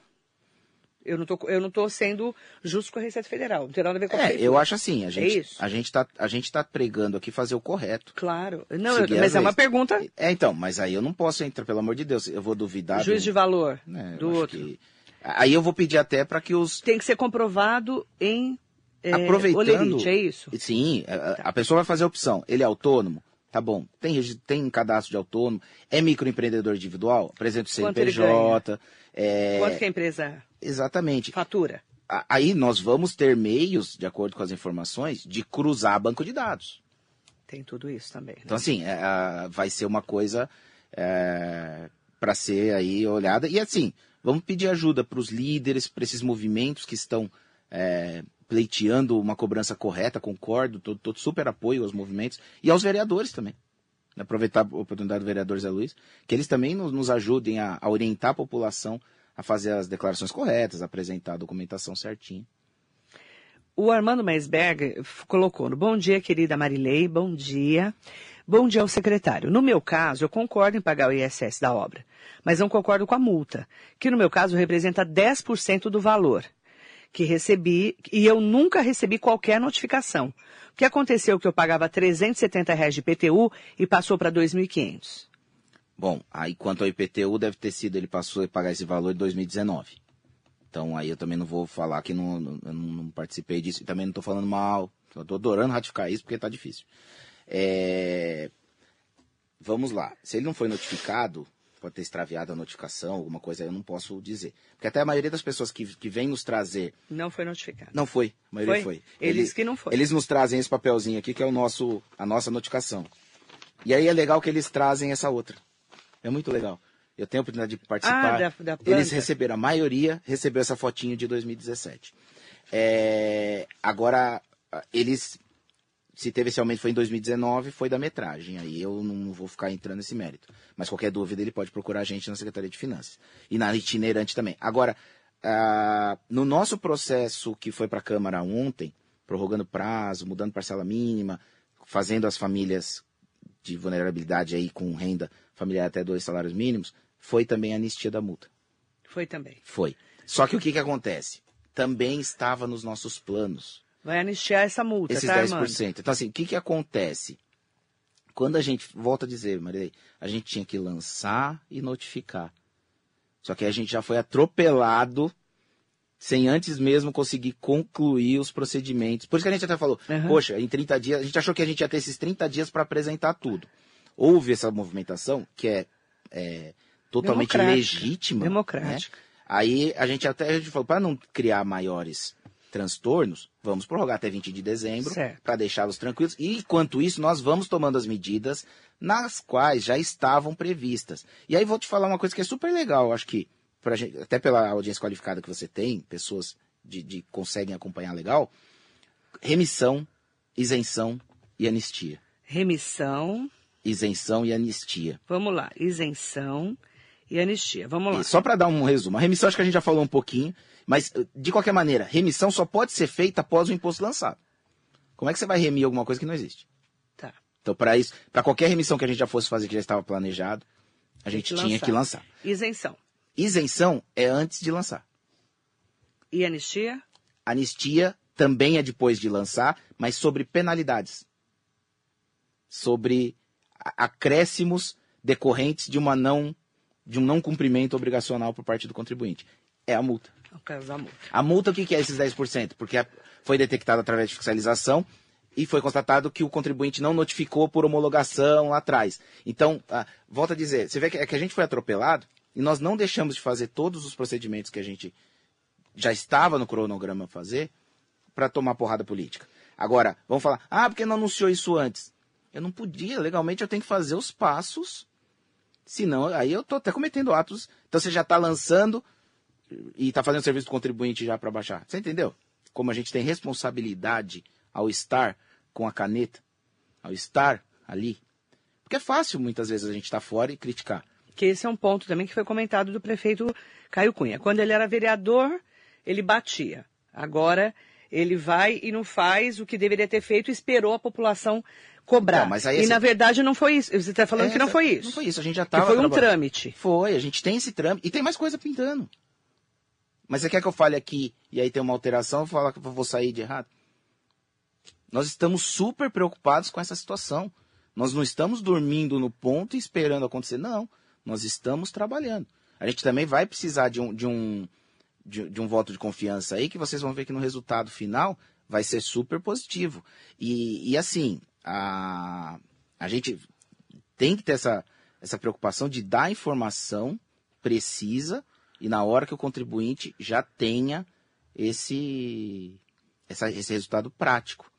eu não, tô, eu não tô sendo justo com a Receita Federal. Não tem nada a ver com a É, eu acho assim, a gente, isso. a gente tá, a gente tá pregando aqui fazer o correto. Claro. Não, eu- mas as é uma pergunta, É, então, mas aí eu não posso entrar, pelo amor de Deus, eu vou duvidar. juiz do- de valor eu do outro. que- Aí eu vou pedir até para que os Tem que ser comprovado em é, Aproveitando- olerite, é isso? Sim, a, a pessoa vai fazer a opção. Ele é autônomo? Tá bom. Tem, tem cadastro de autônomo? É microempreendedor individual? Apresenta o CNPJ? É, Quanto que a empresa Exatamente. fatura? Aí nós vamos ter meios, de acordo com as informações, de cruzar banco de dados. Tem tudo isso também. né? Então, assim, é, vai ser uma coisa para ser aí olhada. E, assim, vamos pedir ajuda para os líderes, para esses movimentos que estão é, pleiteando uma cobrança correta, concordo, todo, super apoio aos movimentos, e aos vereadores também. Aproveitar a oportunidade do vereador Zé Luiz, que eles também nos, nos ajudem a, a orientar a população a fazer as declarações corretas, a apresentar a documentação certinha. O Armando Meisberger f- colocou no Bom dia, querida Marilei, bom dia. Bom dia ao secretário. No meu caso, eu concordo em pagar o ISS da obra, mas não concordo com a multa, que no meu caso representa 10% do valor que recebi, e eu nunca recebi qualquer notificação. O que aconteceu é que eu pagava 370 reais de PTU e passou para 2.500. Bom, aí quanto ao IPTU, deve ter sido, ele passou a pagar esse valor em 2019. Então aí eu também não vou falar que não, não, não participei disso e também não estou falando mal. Estou adorando ratificar isso porque está difícil. É, Vamos lá. Se ele não foi notificado, pode ter extraviado a notificação, alguma coisa, eu não posso dizer. Porque até a maioria das pessoas que, que vem nos trazer. Não foi notificado. Não foi, a maioria Foi? foi. Eles que não foi. Eles nos trazem esse papelzinho aqui, que é o nosso, a nossa notificação. E aí é legal que eles trazem essa outra. É muito legal. Eu tenho a oportunidade de participar. Ah, da- da planta. Eles receberam, a maioria recebeu essa fotinho de 2017. É, agora, eles, se teve esse aumento foi em 2019, foi da metragem. Aí eu não vou ficar entrando nesse mérito. Mas qualquer dúvida, ele pode procurar a gente na Secretaria de Finanças. E na itinerante também. Agora, ah, no nosso processo que foi para a Câmara ontem, prorrogando prazo, mudando parcela mínima, fazendo as famílias de vulnerabilidade aí com renda familiar até dois salários mínimos, foi também a anistia da multa. Foi também. Foi. Só que o que, que acontece? Também estava nos nossos planos Vai anistiar essa multa, esses tá, 10%. Armando? Então, assim, o que, que acontece? Quando a gente, volta a dizer, Marilei, a gente tinha que lançar e notificar. Só que a gente já foi atropelado sem antes mesmo conseguir concluir os procedimentos. Por isso que a gente até falou, Aham. poxa, em 30 dias, a gente achou que a gente ia ter esses 30 dias para apresentar tudo. Houve essa movimentação, que é, é, totalmente Democrática. legítima. né? Democrática. Aí a gente até a gente falou, para não criar maiores transtornos, vamos prorrogar até 20 de dezembro para deixá-los tranquilos. E enquanto isso, nós vamos tomando as medidas nas quais já estavam previstas. E aí vou te falar uma coisa que é super legal, acho que pra gente, até pela audiência qualificada que você tem, pessoas de, de conseguem acompanhar legal, remissão, isenção e anistia. Remissão, Isenção e anistia. vamos lá, isenção e anistia. Vamos lá. E só para dar um resumo, a remissão acho que a gente já falou um pouquinho, mas eh, de qualquer maneira, remissão só pode ser feita após o imposto lançado. Como é que você vai remir alguma coisa que não existe? Tá. Então, para isso, para qualquer remissão que a gente já fosse fazer que já estava planejado, a gente que tinha lançar. que lançar. Isenção. Isenção é antes de lançar. E anistia? Anistia também é depois de lançar, mas sobre penalidades. Sobre acréscimos decorrentes de uma não de um não cumprimento obrigacional por parte do contribuinte. É a multa. No caso da multa. A multa, o que é esses 10%? Porque foi detectado através de fiscalização e foi constatado que o contribuinte não notificou por homologação lá atrás. Então, volta a dizer, você vê que, é que a gente foi atropelado, e nós não deixamos de fazer todos os procedimentos que a gente já estava no cronograma fazer para tomar porrada política. Agora, vamos falar, ah, porque não anunciou isso antes? Eu não podia, legalmente eu tenho que fazer os passos, senão aí eu estou até cometendo atos. Então você já está lançando e está fazendo serviço do contribuinte já para baixar. Você entendeu? Como a gente tem responsabilidade ao estar com a caneta, ao estar ali. Porque é fácil muitas vezes a gente estar tá fora e criticar. Que esse é um ponto também que foi comentado do prefeito Caio Cunha. Quando ele era vereador, ele batia. Agora ele vai e não faz o que deveria ter feito e esperou a população cobrar. Não, e na verdade não foi isso. Você está falando é, que não foi isso. Não foi isso, a gente já estava. Foi um trâmite. Foi, a gente tem esse trâmite. E tem mais coisa pintando. Mas você quer que eu fale aqui e aí tem uma alteração, eu falo que eu vou sair de errado? Nós estamos super preocupados com essa situação. Nós não estamos dormindo no ponto e esperando acontecer. Não, nós estamos trabalhando. A gente também vai precisar de um, de um, de, de um voto de confiança aí, que vocês vão ver que no resultado final vai ser super positivo. E, e assim, a, a gente tem que ter essa, essa preocupação de dar informação precisa e na hora que o contribuinte já tenha esse, essa, esse resultado prático.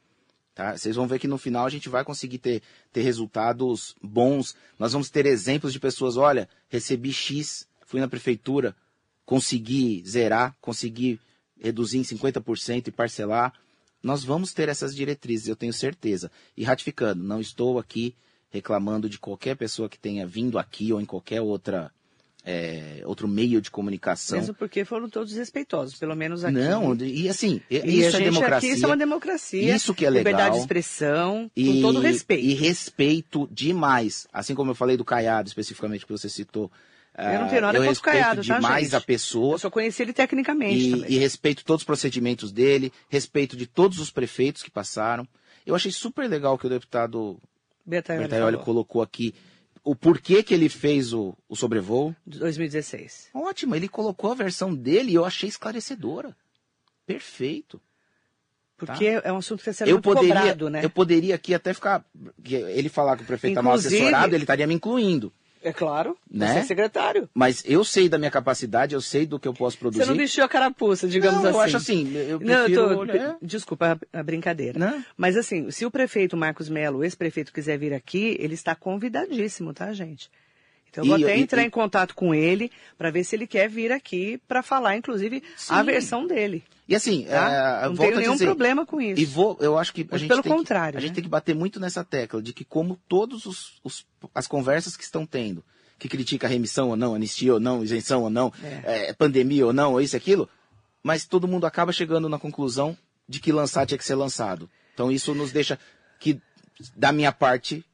Tá? Vocês vão ver que no final a gente vai conseguir ter, ter resultados bons. Nós vamos ter exemplos de pessoas, olha, recebi X, fui na prefeitura, consegui zerar, consegui reduzir em 50% e parcelar. Nós vamos ter essas diretrizes, eu tenho certeza. E ratificando, não estou aqui reclamando de qualquer pessoa que tenha vindo aqui ou em qualquer outra é, outro meio de comunicação. Mesmo porque foram todos respeitosos, pelo menos aqui. Não, e assim, e isso é democracia. Aqui, isso é uma democracia. Isso que é legal. Liberdade de expressão, e, com todo respeito. E respeito demais. Assim como eu falei do Caiado, especificamente, que você citou. Eu não tenho nada eu contra o Caiado, tá, demais gente? a pessoa. Eu só conheci ele tecnicamente e, também. E respeito todos os procedimentos dele, respeito de todos os prefeitos que passaram. Eu achei super legal que o deputado Bertaioli colocou aqui o porquê que ele fez o, o sobrevoo. 2016. Ótimo, ele colocou a versão dele e eu achei esclarecedora. Perfeito. Porque tá? é um assunto que está sendo eu muito poderia, cobrado, né? Eu poderia aqui até ficar... Ele falar que o prefeito está mal assessorado, ele estaria me incluindo. É claro, né? você é secretário. Mas eu sei da minha capacidade, eu sei do que eu posso produzir. Você não vestiu a carapuça, digamos não, assim. eu acho assim, eu prefiro... Não, eu tô... Desculpa a brincadeira. Não? Mas assim, se o prefeito Marcos Melo, o ex-prefeito, quiser vir aqui, ele está convidadíssimo, tá, gente? Então eu vou e, até entrar e... em contato com ele para ver se ele quer vir aqui para falar, inclusive, Sim. a versão dele. E assim, tá? é, não tenho nenhum dizer, problema com isso. E vou, eu acho que a gente pelo tem contrário, que, a né? gente tem que bater muito nessa tecla de que como todos os, os as conversas que estão tendo que critica remissão ou não, anistia ou não, isenção ou não, é. É, pandemia ou não, ou isso e aquilo, mas todo mundo acaba chegando na conclusão de que lançar tinha que ser lançado. Então isso nos deixa que, da minha parte,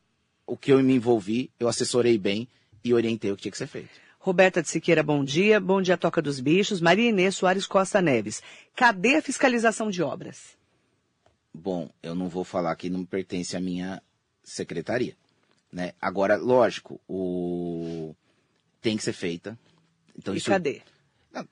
o que eu me envolvi, eu assessorei bem e orientei o que tinha que ser feito. Roberta de Siqueira, bom dia. Bom dia, Toca dos Bichos. Maria Inês Soares Costa Neves. Cadê a fiscalização de obras? Bom, eu não vou falar que não pertence à minha secretaria. Né? Agora, lógico, o... tem que ser feita. Então, e isso... cadê?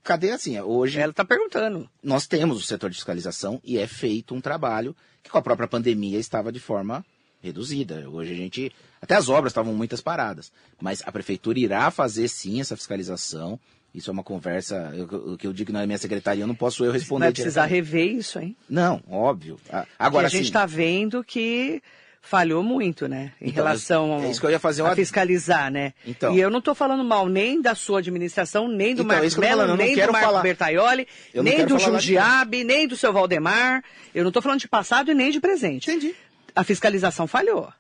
cadê assim? Hoje. Ela está perguntando. Nós temos o setor de fiscalização e é feito um trabalho que com a própria pandemia estava de forma reduzida. Hoje a gente. Até as obras estavam muitas paradas. Mas a prefeitura irá fazer sim essa fiscalização. Isso é uma conversa. O que eu digo na minha secretaria, não posso eu responder. Vai precisar rever isso, hein? Não, óbvio. Agora, a gente está assim, vendo que falhou muito, né? Em então, relação é isso que eu ia fazer uma... a fiscalizar, né? Então, e eu não estou falando mal nem da sua administração, nem do então, Marcos Mello, nem do Marco falar. Bertaioli, nem do Jundiabe, nem do seu Valdemar. Eu não estou falando de passado e nem de presente. Entendi. A fiscalização falhou.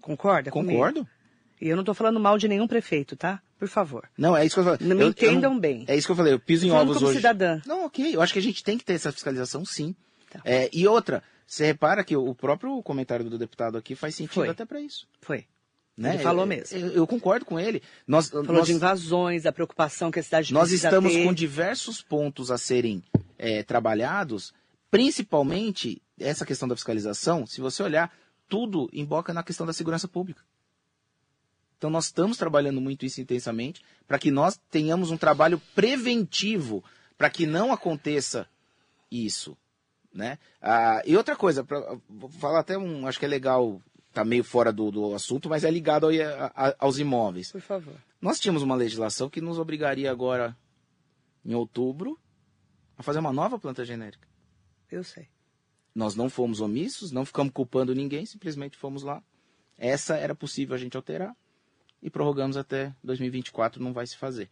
Concorda Concordo. Comigo? E eu não estou falando mal de nenhum prefeito, tá? Por favor. Não, é isso que eu falei. Não me entendam eu bem. É isso que eu falei, eu piso em ovos como hoje. cidadã. Não, ok. Eu acho que a gente tem que ter essa fiscalização, sim. Tá. É, e outra, você repara que o próprio comentário do deputado aqui faz sentido Foi. até para isso. Foi. Né? Ele falou mesmo. Eu, eu, concordo com ele. Nós, falou nós, de invasões, a preocupação que a cidade Nós estamos ter. com diversos pontos a serem é, trabalhados, principalmente essa questão da fiscalização. Se você olhar, tudo emboca na questão da segurança pública. Então nós estamos trabalhando muito isso intensamente para que nós tenhamos um trabalho preventivo para que não aconteça isso. Né? Ah, e outra coisa, pra, vou falar até um, acho que é legal tá meio fora do, do assunto, mas é ligado aí a- a- aos imóveis. Por favor. Nós tínhamos uma legislação que nos obrigaria agora, em outubro, a fazer uma nova planta genérica. Eu sei. Nós não fomos omissos, não ficamos culpando ninguém, simplesmente fomos lá. Essa era possível a gente alterar e prorrogamos até 2024, não vai se fazer.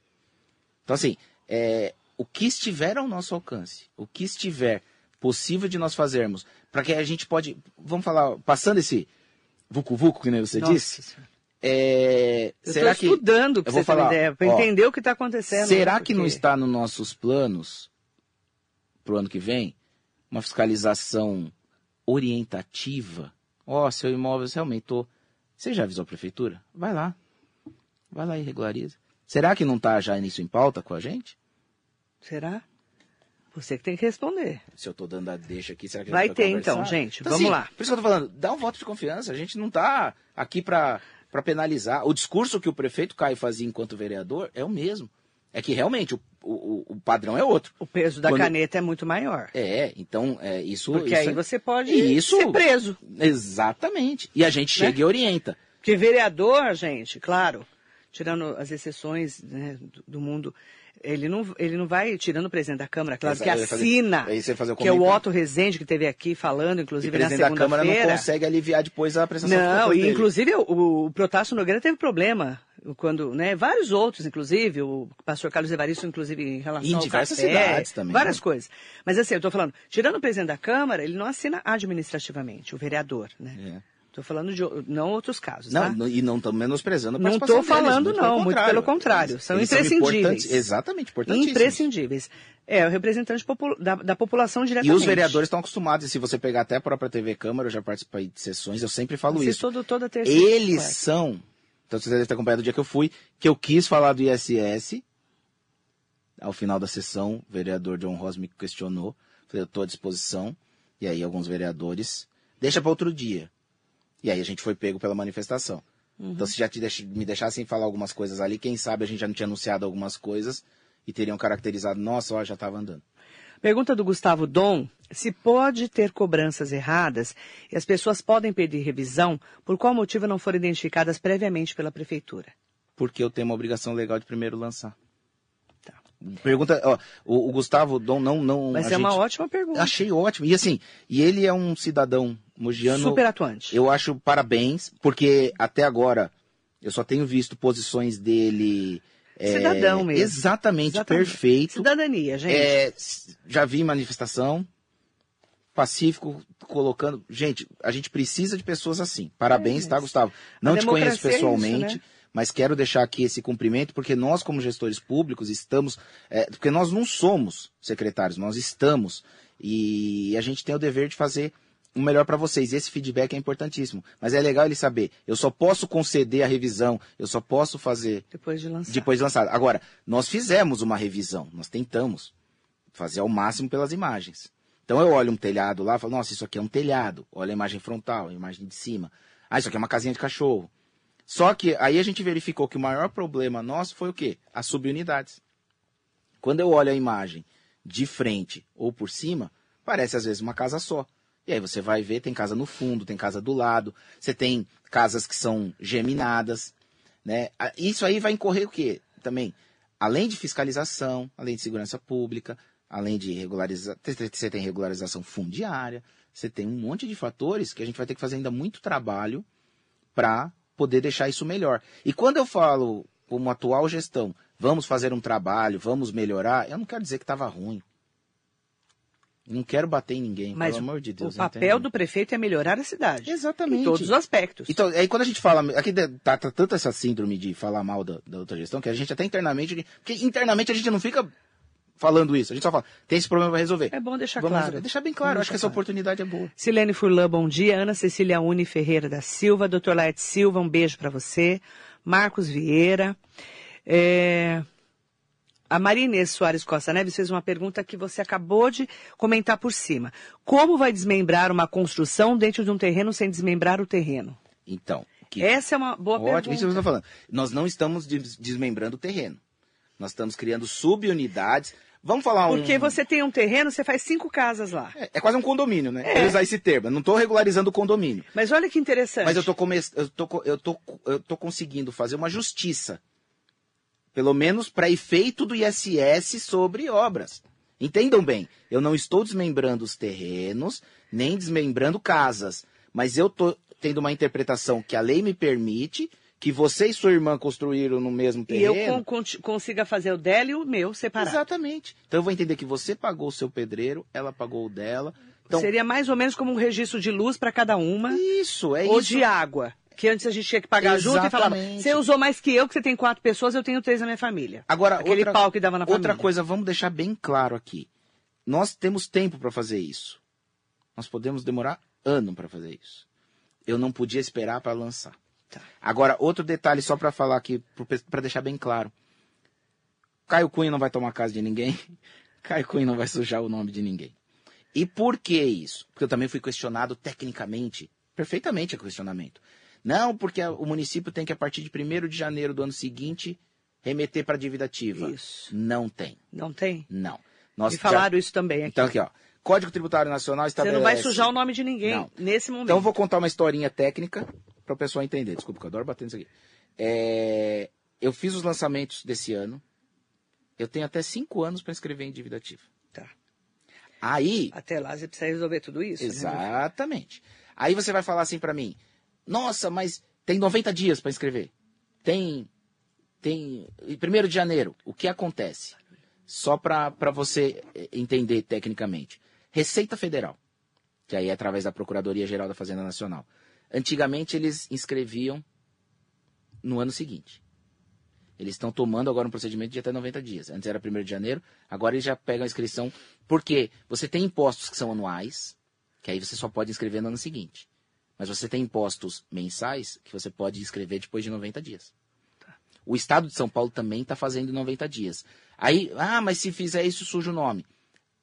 Então, assim, é, o que estiver ao nosso alcance, o que estiver possível de nós fazermos, para que a gente pode, vamos falar, passando esse vucu-vucu, que nem você Nossa disse, é, Eu será que estudando Eu para vou você ter uma falar, ideia, para ó, entender o que está acontecendo. Será né? que não Porque- está nos nossos planos, para o ano que vem, uma fiscalização orientativa? Ó, seu imóvel você aumentou. Você já avisou a prefeitura? Vai lá. Vai lá e regulariza. Será que não está já nisso em pauta com a gente? Será? Você que tem que responder. Se eu estou dando a deixa aqui, será que Vai ter, conversar? então, gente. Então, Vamos assim, lá. Por isso que eu tô falando, dá um voto de confiança. A gente não está aqui para penalizar. O discurso que o prefeito Caio fazia enquanto vereador é o mesmo. É que realmente o, o, o padrão é outro. O peso da Quando- caneta é muito maior. É, então, é, isso... Porque isso aí é- você pode isso- ser preso. Exatamente. E a gente Né? chega e orienta. Porque vereador, gente, claro, tirando as exceções né, do, do mundo, ele não, ele não vai tirando o presidente da Câmara, claro, que assina, aí você ia fazer o que é o. Otto Rezende, que teve aqui falando, o inclusive, na presidente da Câmara não segunda-feira. consegue aliviar depois a prestação de Não, e dele. inclusive o, o Protásio Nogueira teve problema quando, né, vários outros, inclusive, o pastor Carlos Evaristo, inclusive, em relação Em ao diversas café, cidades também, várias né? coisas. Mas assim, eu tô falando, tirando o presidente da Câmara, ele não assina administrativamente, o vereador, né? É. Tô falando de não outros casos, Não, tá? e não estamos menosprezando a Não estou falando, deles, não, muito pelo contrário. São Eles imprescindíveis. importantes- exatamente, importantíssimos. Imprescindíveis. É, o representante da, da população E diretamente. os vereadores estão acostumados, e se você pegar até a própria TV Câmara, eu já participei de sessões, eu sempre falo Assisto isso. todo, toda terça. Eles são, então você deve ter acompanhado o dia que eu fui, que eu quis falar do ISS, ao final da sessão, o vereador John Ross me questionou, falei, eu estou à disposição, e aí alguns vereadores, deixa para outro dia. E aí a gente foi pego pela manifestação. Uhum. Então se já deix- me deixassem falar algumas coisas ali, quem sabe a gente já não tinha anunciado algumas coisas, e teriam caracterizado, nossa, ó, já estava andando. Pergunta do Gustavo Dom: se pode ter cobranças erradas e as pessoas podem pedir revisão, por qual motivo não foram identificadas previamente pela prefeitura? Porque eu tenho uma obrigação legal de primeiro lançar. Tá. Pergunta, ó, o, o Gustavo Dom não, não. Mas a é uma gente- ótima pergunta. Achei ótimo. E assim, e ele é um cidadão mogiano. Super atuante. Eu acho parabéns, porque até agora eu só tenho visto posições dele. É, Cidadão mesmo. Exatamente, Exatamente. perfeito. Cidadania, gente. É, já vi manifestação, pacífico, colocando. Gente, a gente precisa de pessoas assim. Parabéns, É, tá, Gustavo? Não a te conheço democracia é isso, pessoalmente. né? Mas quero deixar aqui esse cumprimento, porque nós, como gestores públicos, estamos. é, porque nós não somos secretários, nós estamos. E a gente tem o dever de fazer o melhor para vocês. Esse feedback é importantíssimo. Mas é legal ele saber. Eu só posso conceder a revisão, eu só posso fazer Depois de lançar. depois de lançado. Agora, nós fizemos uma revisão, nós tentamos fazer ao máximo pelas imagens. Então eu olho um telhado lá e falo, nossa, isso aqui é um telhado. Olha a imagem frontal, a imagem de cima. Ah, isso aqui é uma casinha de cachorro. Só que aí a gente verificou que o maior problema nosso foi o quê? As subunidades. Quando eu olho a imagem de frente ou por cima, parece às vezes uma casa só. E aí você vai ver, tem casa no fundo, tem casa do lado, você tem casas que são geminadas, né? Isso aí vai incorrer o quê? Também, além de fiscalização, além de segurança pública, além de regularização, você tem regularização fundiária, você tem um monte de fatores que a gente vai ter que fazer ainda muito trabalho para poder deixar isso melhor. E quando eu falo como atual gestão, vamos fazer um trabalho, vamos melhorar, eu não quero dizer que estava ruim. Não quero bater em ninguém, Mas pelo amor de Deus. o papel do prefeito é melhorar a cidade. Exatamente. Em todos os aspectos. Então, aí quando a gente fala, aqui tá, tá tanto essa síndrome de falar mal da, da outra gestão, que a gente até internamente, porque internamente a gente não fica falando isso, a gente só fala, tem esse problema para resolver. É bom deixar Vamos claro. resolver. Deixar bem claro, Vamos acho que essa claro. oportunidade é boa. Silene Furlan, bom dia. Ana Cecília Uni Ferreira da Silva. Doutor Laerte Silva, um beijo para você. Marcos Vieira. É, A Maria Inês Soares Costa Neves fez uma pergunta que você acabou de comentar por cima. Como vai desmembrar uma construção dentro de um terreno sem desmembrar o terreno? Então, que Essa é uma boa Ótimo, isso que eu pergunta. estou falando. Nós não estamos des- desmembrando o terreno. Nós estamos criando subunidades, Vamos falar um... Porque você tem um terreno, você faz cinco casas lá. É, é quase um condomínio, né? É. Vou usar esse termo. Eu não estou regularizando o condomínio. Mas olha que interessante. Mas eu come... eu, tô, eu, tô, eu tô conseguindo fazer uma justiça. Pelo menos para efeito do ISS sobre obras. Entendam bem, eu não estou desmembrando os terrenos, nem desmembrando casas. Mas eu tô tendo uma interpretação que a lei me permite, que você e sua irmã construíram no mesmo E eu terreno. con- con- consiga fazer o dela e o meu separado. Exatamente. Então eu vou entender que você pagou o seu pedreiro, ela pagou o dela. Então, Seria mais ou menos como um registro de luz para cada uma. isso, é ou isso. de água. Que antes a gente tinha que pagar junto e falava, Exatamente. você usou mais que eu, que você tem quatro pessoas, eu tenho três na minha família. Agora, Aquele outra, pau que dava na outra família. coisa, vamos deixar bem claro aqui. Nós temos tempo para fazer isso. Nós podemos demorar ano para fazer isso. Eu não podia esperar para lançar. Tá. Agora, outro detalhe só para falar aqui, para deixar bem claro. Caio Cunha não vai tomar casa de ninguém. Caio Cunha não vai sujar o nome de ninguém. E por que isso? Porque eu também fui questionado tecnicamente, perfeitamente é questionamento. Não, porque o município tem que, a partir de 1 de janeiro do ano seguinte, remeter para a dívida ativa. Isso. Não tem. Não tem? Não. Nós Me já- falaram isso também aqui. Então aqui, ó. Código Tributário Nacional você estabelece... não vai sujar o nome de ninguém Não. nesse momento. Então eu vou contar uma historinha técnica para o pessoal entender. Desculpa, que eu adoro bater nisso aqui. É, Eu fiz os lançamentos desse ano. Eu tenho até cinco anos para inscrever em dívida ativa. Tá. Aí, Até lá você precisa resolver tudo isso. né? Exatamente. Aí você vai falar assim pra mim: "Nossa, mas tem 90 dias pra inscrever. Tem tem em 1 de janeiro, o que acontece? Só pra você eh, entender tecnicamente. Receita Federal, que aí é através da Procuradoria Geral da Fazenda Nacional. Antigamente eles inscreviam no ano seguinte. Eles estão tomando agora um procedimento de até 90 dias. Antes era 1 de janeiro, agora eles já pegam a inscrição. Porque você tem impostos que são anuais, que aí você só pode inscrever no ano seguinte. Mas você tem impostos mensais que você pode inscrever depois de 90 dias. O Estado de São Paulo também está fazendo 90 dias. Aí, ah, mas se fizer isso, suja o nome.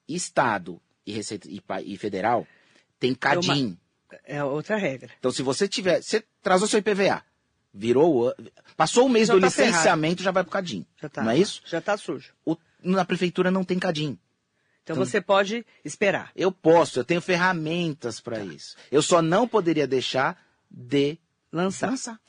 Estado e, Receita, e, e Federal tem CADIM. É outra regra. Então, se você tiver. Você trazou seu IPVA, virou. Passou o mês Já do tá licenciamento, já vai pro CADIM. Já tá. Não é isso? Já tá sujo. O- na prefeitura não tem CADIM. Então, Então- você pode esperar. Eu posso, eu tenho ferramentas para isso. Eu só não poderia deixar de Lançar. lançar.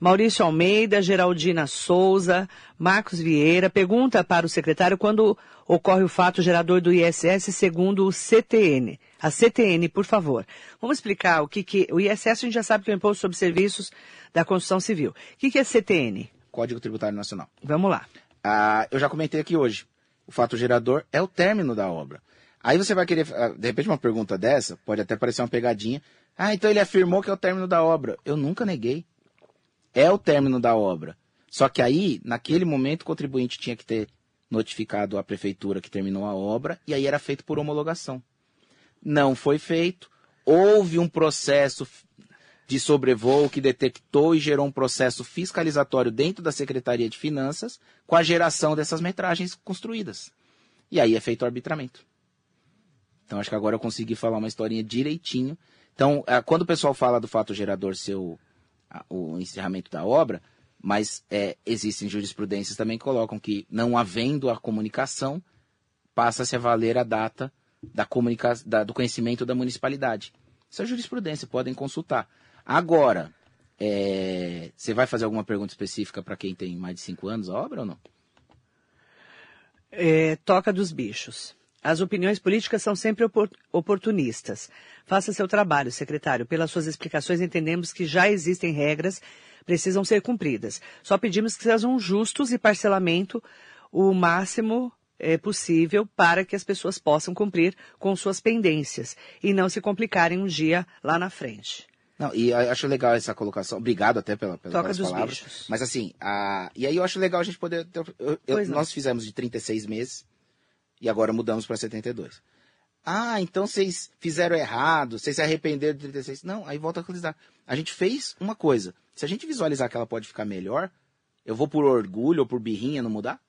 Maurício Almeida, Geraldina Souza, Marcos Vieira, pergunta para o secretário quando ocorre o fato gerador do ISS segundo o CTN. A CTN, por favor. Vamos explicar o que que... O ISS a gente já sabe que é o Imposto sobre Serviços da Construção Civil. O que que é CTN? Código Tributário Nacional. Vamos lá. Ah, eu já comentei aqui hoje. O fato gerador é o término da obra. Aí você vai querer, ah, de repente, uma pergunta dessa, pode até parecer uma pegadinha. Ah, então ele afirmou que é o término da obra. Eu nunca neguei. É o término da obra. Só que aí, naquele momento, o contribuinte tinha que ter notificado a prefeitura que terminou a obra, e aí era feito por homologação. Não foi feito. Houve um processo de sobrevoo que detectou e gerou um processo fiscalizatório dentro da Secretaria de Finanças com a geração dessas metragens construídas. E aí é feito o arbitramento. Então acho que agora eu consegui falar uma historinha direitinho. Então, eh, quando o pessoal fala do fato gerador ser o, o encerramento da obra, mas eh, existem jurisprudências também que colocam que, não havendo a comunicação, passa-se a valer a data da comunica da- do conhecimento da municipalidade. Isso é jurisprudência, podem consultar. Agora, eh, você vai fazer alguma pergunta específica para quem tem mais de cinco anos a obra ou não? É, toca dos bichos. As opiniões políticas são sempre opor- oportunistas. Faça seu trabalho, secretário. Pelas suas explicações, entendemos que já existem regras, precisam ser cumpridas. Só pedimos que sejam justos e parcelamento o máximo é, possível para que as pessoas possam cumprir com suas pendências e não se complicarem um dia lá na frente. Não, e eu acho legal essa colocação. Obrigado até pela, pela- Toca pelas dos palavras. bichos. Mas assim, a... e aí eu acho legal a gente poder. eu- eu- nós fizemos de 36 meses e agora mudamos para 72. Ah, então vocês fizeram errado, vocês se arrependeram de 36. Não, aí volta a atualizar. A gente fez uma coisa. Se a gente visualizar que ela pode ficar melhor, eu vou por orgulho ou por birrinha não mudar?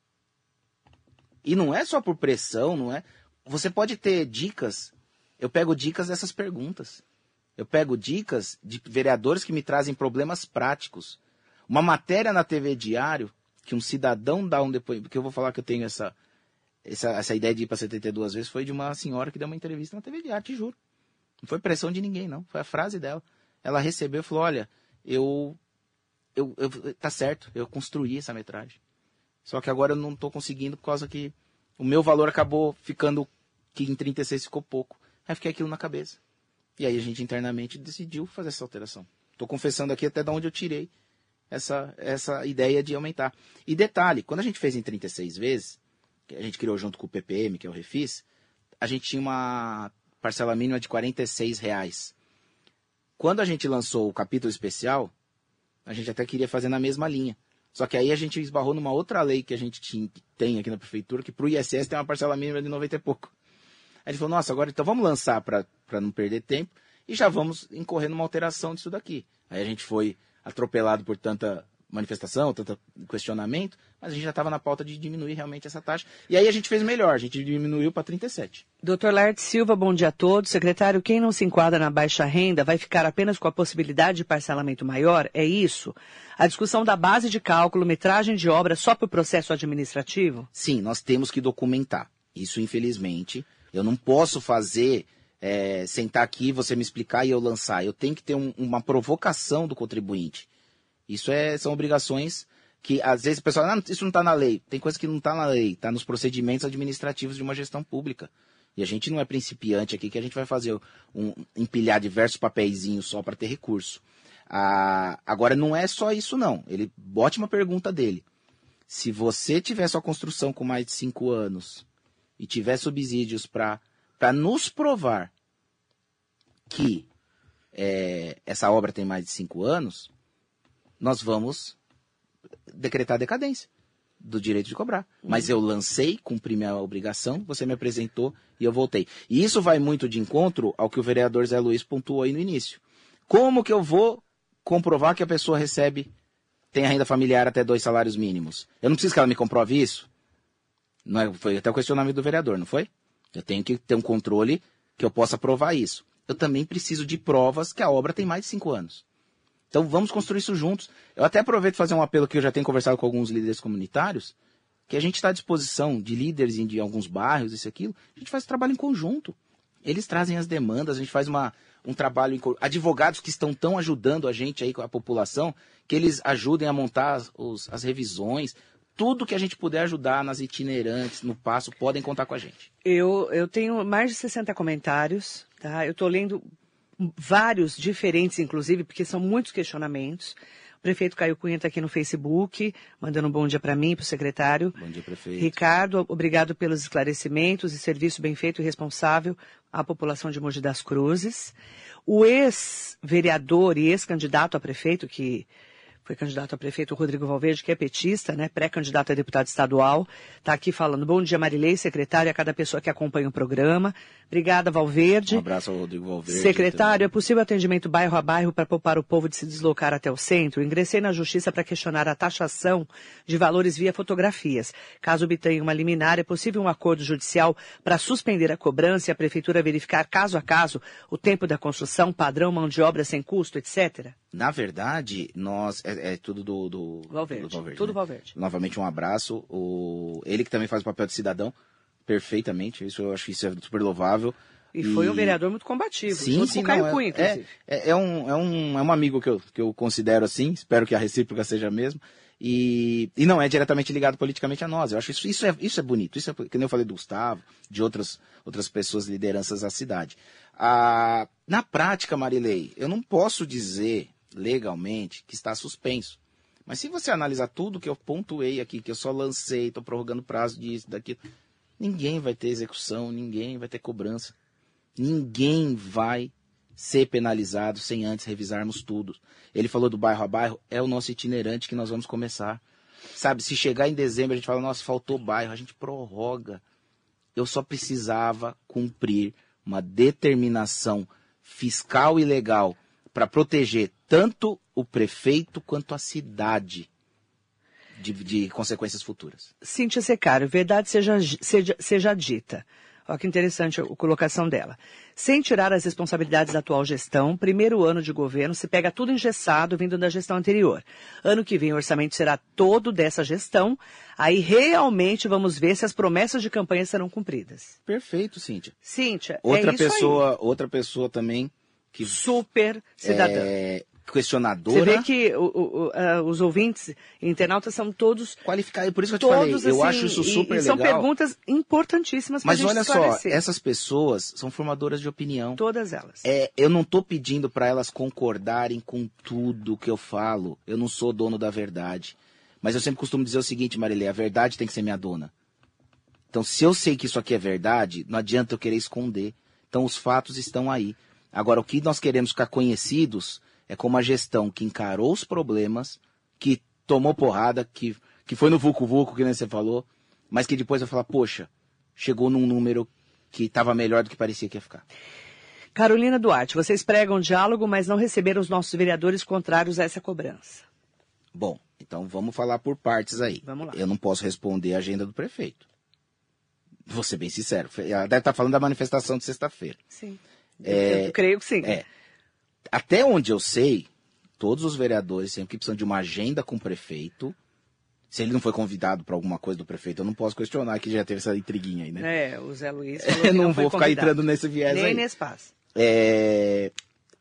E não é só por pressão, não é? Você pode ter dicas. Eu pego dicas dessas perguntas. Eu pego dicas de vereadores que me trazem problemas práticos. Uma matéria na TV Diário, que um cidadão dá um depoimento, porque eu vou falar que eu tenho essa, essa, essa ideia de ir para 72 vezes foi de uma senhora que deu uma entrevista na TV de arte, juro. Não foi pressão de ninguém, não. Foi a frase dela. Ela recebeu e falou: Olha, eu, eu, eu. Tá certo, eu construí essa metragem. Só que agora eu não estou conseguindo por causa que o meu valor acabou ficando. que em 36 ficou pouco. Aí fiquei aquilo na cabeça. E aí a gente internamente decidiu fazer essa alteração. Estou confessando aqui até de onde eu tirei essa, essa ideia de aumentar. E detalhe, quando a gente fez em 36 vezes, que a gente criou junto com o PPM, que é o Refis, a gente tinha uma parcela mínima de 46 reais. Quando a gente lançou o capítulo especial, a gente até queria fazer na mesma linha. Só que aí a gente esbarrou numa outra lei que a gente tem aqui na prefeitura, que para o ISS tem uma parcela mínima de 90 e pouco. A gente falou, nossa, agora então vamos lançar para não perder tempo e já vamos incorrer numa alteração disso daqui. Aí a gente foi atropelado por tanta manifestação, tanto questionamento, mas a gente já estava na pauta de diminuir realmente essa taxa. E aí a gente fez melhor, a gente diminuiu para 37. Doutor Laerte Silva, bom dia a todos. Secretário, quem não se enquadra na baixa renda vai ficar apenas com a possibilidade de parcelamento maior? É isso? A discussão da base de cálculo, metragem de obra só para o processo administrativo? Sim, nós temos que documentar. Isso, infelizmente, eu não posso fazer é, sentar aqui, você me explicar e eu lançar. Eu tenho que ter um, uma provocação do contribuinte. Isso é, são obrigações que às vezes o pessoal, ah, isso não está na lei. Tem coisa que não está na lei, está nos procedimentos administrativos de uma gestão pública. E a gente não é principiante aqui que a gente vai fazer um empilhar diversos papeizinhos só para ter recurso. Ah, agora não é só isso não. Ele bote uma pergunta dele. Se você tiver sua construção com mais de cinco anos e tiver subsídios para nos provar que é, essa obra tem mais de cinco anos, nós vamos decretar decadência do direito de cobrar. Uhum. Mas eu lancei, cumpri minha obrigação, você me apresentou e eu voltei. E isso vai muito de encontro ao que o vereador Zé Luiz pontuou aí no início. Como que eu vou comprovar que a pessoa recebe, tem a renda familiar até dois salários mínimos? Eu não preciso que ela me comprove isso? Não é, foi até o questionamento do vereador, não foi? Eu tenho que ter um controle que eu possa provar isso. Eu também preciso de provas que a obra tem mais de cinco anos. Então vamos construir isso juntos. Eu até aproveito fazer um apelo que eu já tenho conversado com alguns líderes comunitários, que a gente está à disposição de líderes de alguns bairros, isso e aquilo. A gente faz trabalho em conjunto. Eles trazem as demandas, a gente faz uma, um trabalho em advogados que estão tão ajudando a gente aí com a população, que eles ajudem a montar as, os, as revisões. Tudo que a gente puder ajudar nas itinerantes, no passo, podem contar com a gente. Eu, eu tenho mais de 60 comentários, tá? Eu estou lendo vários diferentes, inclusive, porque são muitos questionamentos. O prefeito Caio Cunha está aqui no Facebook, mandando um bom dia para mim, para o secretário. Bom dia, prefeito. Ricardo, obrigado pelos esclarecimentos e serviço bem feito e responsável à população de Mogi das Cruzes. O ex-vereador e ex-candidato a prefeito, que foi candidato a prefeito Rodrigo Valverde, que é petista, né, pré-candidato a deputado estadual, está aqui falando. Bom dia, Marilei, secretário, a cada pessoa que acompanha o programa. Obrigada, Valverde. Um abraço ao Rodrigo Valverde. Secretário, também. é possível atendimento bairro a bairro para poupar o povo de se deslocar até o centro? Ingressei na justiça para questionar a taxação de valores via fotografias. Caso obtenha uma liminar, é possível um acordo judicial para suspender a cobrança e a prefeitura verificar caso a caso o tempo da construção, padrão, mão de obra sem custo, etc? Na verdade, nós. É, é tudo do, do, Valverde. do Valverde. Tudo né? Valverde. Novamente, um abraço. O, ele que também faz o papel de cidadão perfeitamente. Isso eu acho que isso é super louvável. E, e... foi um vereador muito combativo. Sim, sim, com Caio não, Cunha, é, é, é, um, é, um, é um amigo que eu, que eu considero assim, espero que a recíproca seja a mesma. E, e não é diretamente ligado politicamente a nós. Eu acho isso, isso, é, isso é bonito. Isso é, que nem eu falei do Gustavo, de outras, outras pessoas, lideranças da cidade. Ah, na prática, Marilei, eu não posso dizer legalmente que está suspenso. Mas se você analisar tudo que eu pontuei aqui, que eu só lancei, estou prorrogando prazo disso, daquilo, ninguém vai ter execução, ninguém vai ter cobrança. Ninguém vai ser penalizado sem antes revisarmos tudo. Ele falou do bairro a bairro, é o nosso itinerante que nós vamos começar. Sabe, se chegar em dezembro a gente fala, nossa, faltou bairro, a gente prorroga. Eu só precisava cumprir uma determinação fiscal e legal para proteger tanto o prefeito quanto a cidade de, de consequências futuras. Cíntia Secário, verdade seja, seja, seja dita. Olha que interessante a colocação dela. Sem tirar as responsabilidades da atual gestão, primeiro ano de governo se pega tudo engessado vindo da gestão anterior. Ano que vem o orçamento será todo dessa gestão, aí realmente vamos ver se as promessas de campanha serão cumpridas. Perfeito, Cíntia. Cíntia, Outra é isso pessoa, aí. outra pessoa também que Super cidadã. é Você questionadora. vê que o- o- os ouvintes internautas são todos qualificar, por isso que eu te falei, todos eu assim, acho isso e- super e são legal. perguntas importantíssimas para Mas gente olha só, esclarecer. essas pessoas são formadoras de opinião. Todas elas. É, eu não tô pedindo para elas concordarem com tudo que eu falo. Eu não sou dono da verdade. Mas eu sempre costumo dizer o seguinte, Marilê, a verdade tem que ser minha dona. Então, se eu sei que isso aqui é verdade, não adianta eu querer esconder. Então, os fatos estão aí. Agora, o que nós queremos ficar conhecidos é como a gestão que encarou os problemas, que tomou porrada, que, que foi no vulco-vulco, que nem você falou, mas que depois vai falar, poxa, chegou num número que estava melhor do que parecia que ia ficar. Carolina Duarte, vocês pregam diálogo, mas não receberam os nossos vereadores contrários a essa cobrança. Bom, então vamos falar por partes aí. Vamos lá. Eu não posso responder a agenda do prefeito. Vou ser bem sincero. Ela deve estar falando da manifestação de sexta-feira. Sim. É, eu creio que sim. É. Até onde eu sei, todos os vereadores sempre que precisam de uma agenda com o prefeito. Se ele não foi convidado para alguma coisa do prefeito, eu não posso questionar que já teve essa intriguinha aí, né? É, o Zé Luiz falou não foi vou ficar convidado. entrando nesse viés Nem aí. nesse espaço. É,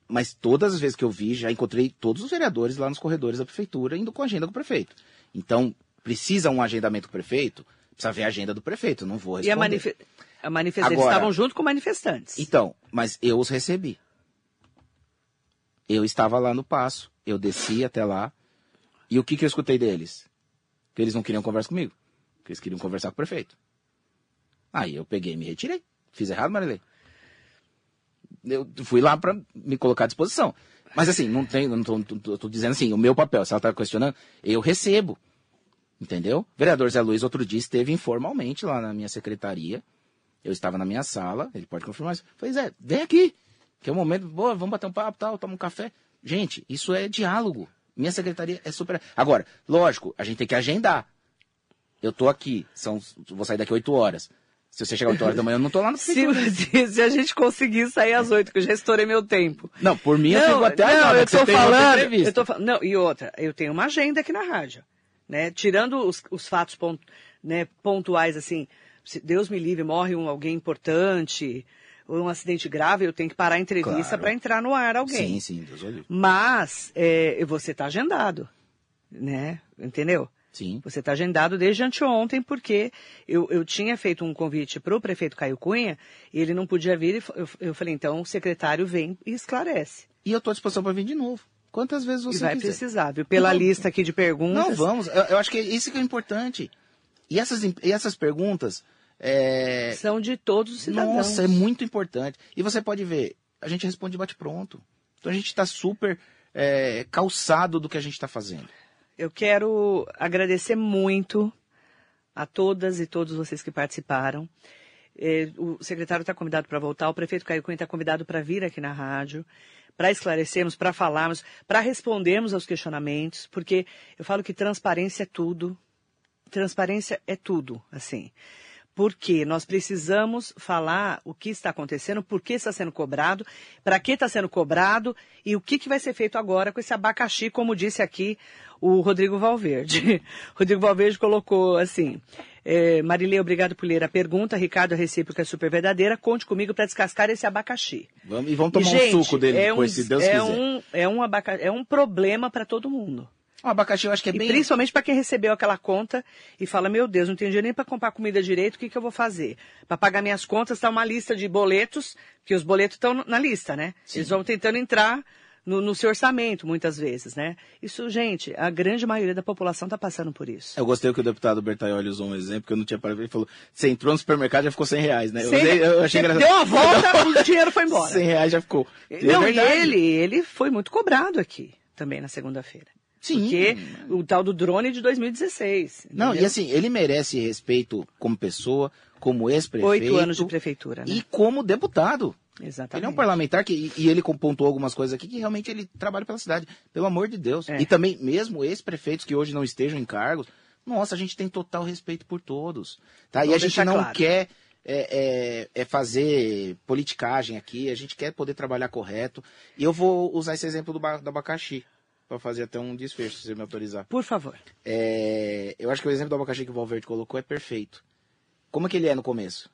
Mas todas as vezes que eu vi, já encontrei todos os vereadores lá nos corredores da prefeitura indo com a agenda com o prefeito. Então, precisa um agendamento com o prefeito? Precisa ver a agenda do prefeito, não vou E responder. manife... a manifestação, eles Agora- estavam junto com manifestantes. Então, mas eu os recebi. Eu estava lá no passo, eu desci até lá, e o que, que eu escutei deles? Que eles não queriam conversar comigo, que eles queriam conversar com o prefeito. Aí eu peguei e me retirei. Fiz errado, Marilei? Eu fui lá para me colocar à disposição. Mas assim, não tem, não tô, tô- tô dizendo assim, o meu papel, se ela tá questionando, eu recebo. Entendeu? Vereador Zé Luiz outro dia esteve informalmente lá na minha secretaria. Eu estava na minha sala, ele pode confirmar isso. Falei, Zé, vem aqui. Que é o momento, boa, vamos bater um papo, tal, tomar um café. Gente, isso é diálogo. Minha secretaria é super. Agora, lógico, a gente tem que agendar. Eu tô aqui, são, vou sair daqui 8 horas. Se você chegar 8 horas da manhã, eu não tô lá no Se, se- se a gente conseguir sair às oito, que eu já estourei meu tempo. Não, por mim eu não, fico até não, eu tô falando, eu tô falando, não, e outra, eu tenho uma agenda aqui na rádio, né? Tirando os, os fatos né, pontuais, assim, se Deus me livre, morre um alguém importante, ou um acidente grave, eu tenho que parar a entrevista Claro. para entrar no ar alguém. Sim, sim, Deus o livre. Mas é, você está agendado, né? Entendeu? Sim. Você está agendado desde anteontem, porque eu, eu tinha feito um convite para o prefeito Caio Cunha, e ele não podia vir, e eu, eu falei, então o secretário vem e esclarece. E eu tô à disposição para vir de novo. Quantas vezes E você vai quiser. precisar, viu? Pela Não, lista aqui de perguntas. Não, vamos. Eu, eu acho que isso que é importante. E essas, e essas perguntas. É... São de todos os cidadãos. Nossa, é muito importante. E você pode ver, a gente responde de bate-pronto. Então a gente está super é, calçado do que a gente está fazendo. Eu quero agradecer muito a todas e todos vocês que participaram. Eh, o secretário está convidado para voltar, o prefeito Caio Cunha está convidado para vir aqui na rádio, para esclarecermos, para falarmos, para respondermos aos questionamentos, porque eu falo que transparência é tudo. Transparência é tudo, assim. Porque nós precisamos falar o que está acontecendo, por que está sendo cobrado, para que está sendo cobrado e o que, que vai ser feito agora com esse abacaxi, como disse aqui o Rodrigo Valverde. Rodrigo Valverde colocou assim: é, Marilei, obrigado por ler a pergunta. Ricardo, a recíproca é super verdadeira. Conte comigo para descascar esse abacaxi. Vamos, e vamos tomar E, gente, um suco dele é depois, um, se Deus é quiser. Um, é, um abaca, é um problema para todo mundo. O abacaxi eu acho que é E bem. principalmente para quem recebeu aquela conta e fala, meu Deus, não tenho dinheiro nem para comprar comida direito, o que, que eu vou fazer? Para pagar minhas contas, está uma lista de boletos, que os boletos estão na lista, né? Sim. Eles vão tentando entrar no, no seu orçamento, muitas vezes, né? Isso, gente, a grande maioria da população está passando por isso. Eu gostei que o deputado Bertaioli usou um exemplo que eu não tinha parado. Ele falou: você entrou no supermercado e já ficou 100 reais, né? Eu, usei- eu achei engraçado. Deu uma volta, o dinheiro foi embora. 100 reais já ficou. É Não, e verdade. ele, ele foi muito cobrado aqui, também na segunda-feira. Sim. Porque o tal do drone de 2016. Não, entendeu? e assim, ele merece respeito como pessoa, como ex-prefeito. Oito anos de prefeitura, né? E como deputado. Exatamente. Ele é um parlamentar que, e- ele pontuou algumas coisas aqui que realmente ele trabalha pela cidade. Pelo amor de Deus. É. E também, mesmo ex-prefeitos que hoje não estejam em cargos, nossa, a gente tem total respeito por todos. Tá? E a gente não claro. quer é, é, é, fazer politicagem aqui, a gente quer poder trabalhar correto. E eu vou usar esse exemplo do, do abacaxi, para fazer até um desfecho, se você me autorizar. Por favor. É, eu acho que o exemplo do abacaxi que o Valverde colocou é perfeito. Como é que ele é no começo?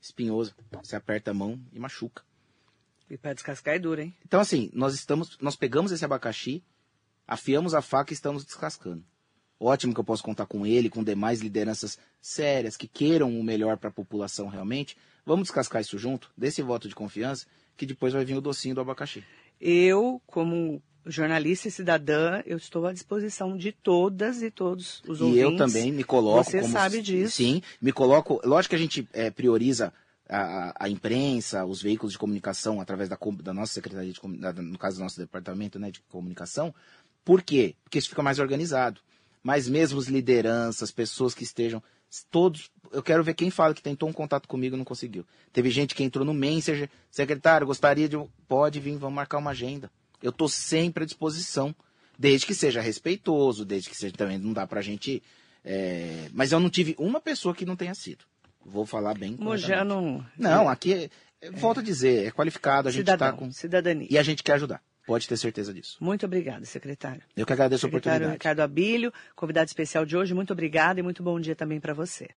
Espinhoso. Você aperta a mão e machuca. E para descascar é duro, hein? Então, assim, nós estamos, nós pegamos esse abacaxi, afiamos a faca e estamos descascando. Ótimo que eu posso contar com ele, com demais lideranças sérias que queiram o melhor para a população realmente. Vamos descascar isso junto, desse voto de confiança, que depois vai vir o docinho do abacaxi. Eu, como jornalista e cidadã, eu estou à disposição de todas e todos os ouvintes. E eu também me coloco Você como... sabe disso. Sim, me coloco... Lógico que a gente é, prioriza a, a, imprensa, os veículos de comunicação através da, da nossa secretaria, de, no caso do nosso departamento né, de comunicação. Por quê? Porque isso fica mais organizado. Mas mesmo as lideranças, pessoas que estejam, todos, eu quero ver quem fala que tentou um contato comigo e não conseguiu. Teve gente que entrou no Messenger, secretário, gostaria de, pode vir, vamos marcar uma agenda. Eu estou sempre à disposição, desde que seja respeitoso, desde que seja também, não dá pra gente, é... mas eu não tive uma pessoa que não tenha sido. Vou falar bem. Mojano. Não, aqui, é, é, volto a dizer, é qualificado, a gente está com. Cidadania. E a gente quer ajudar. Pode ter certeza disso. Muito obrigada, secretário. Eu que agradeço secretário a oportunidade. Ricardo Abílio, convidado especial de hoje, muito obrigada e muito bom dia também para você.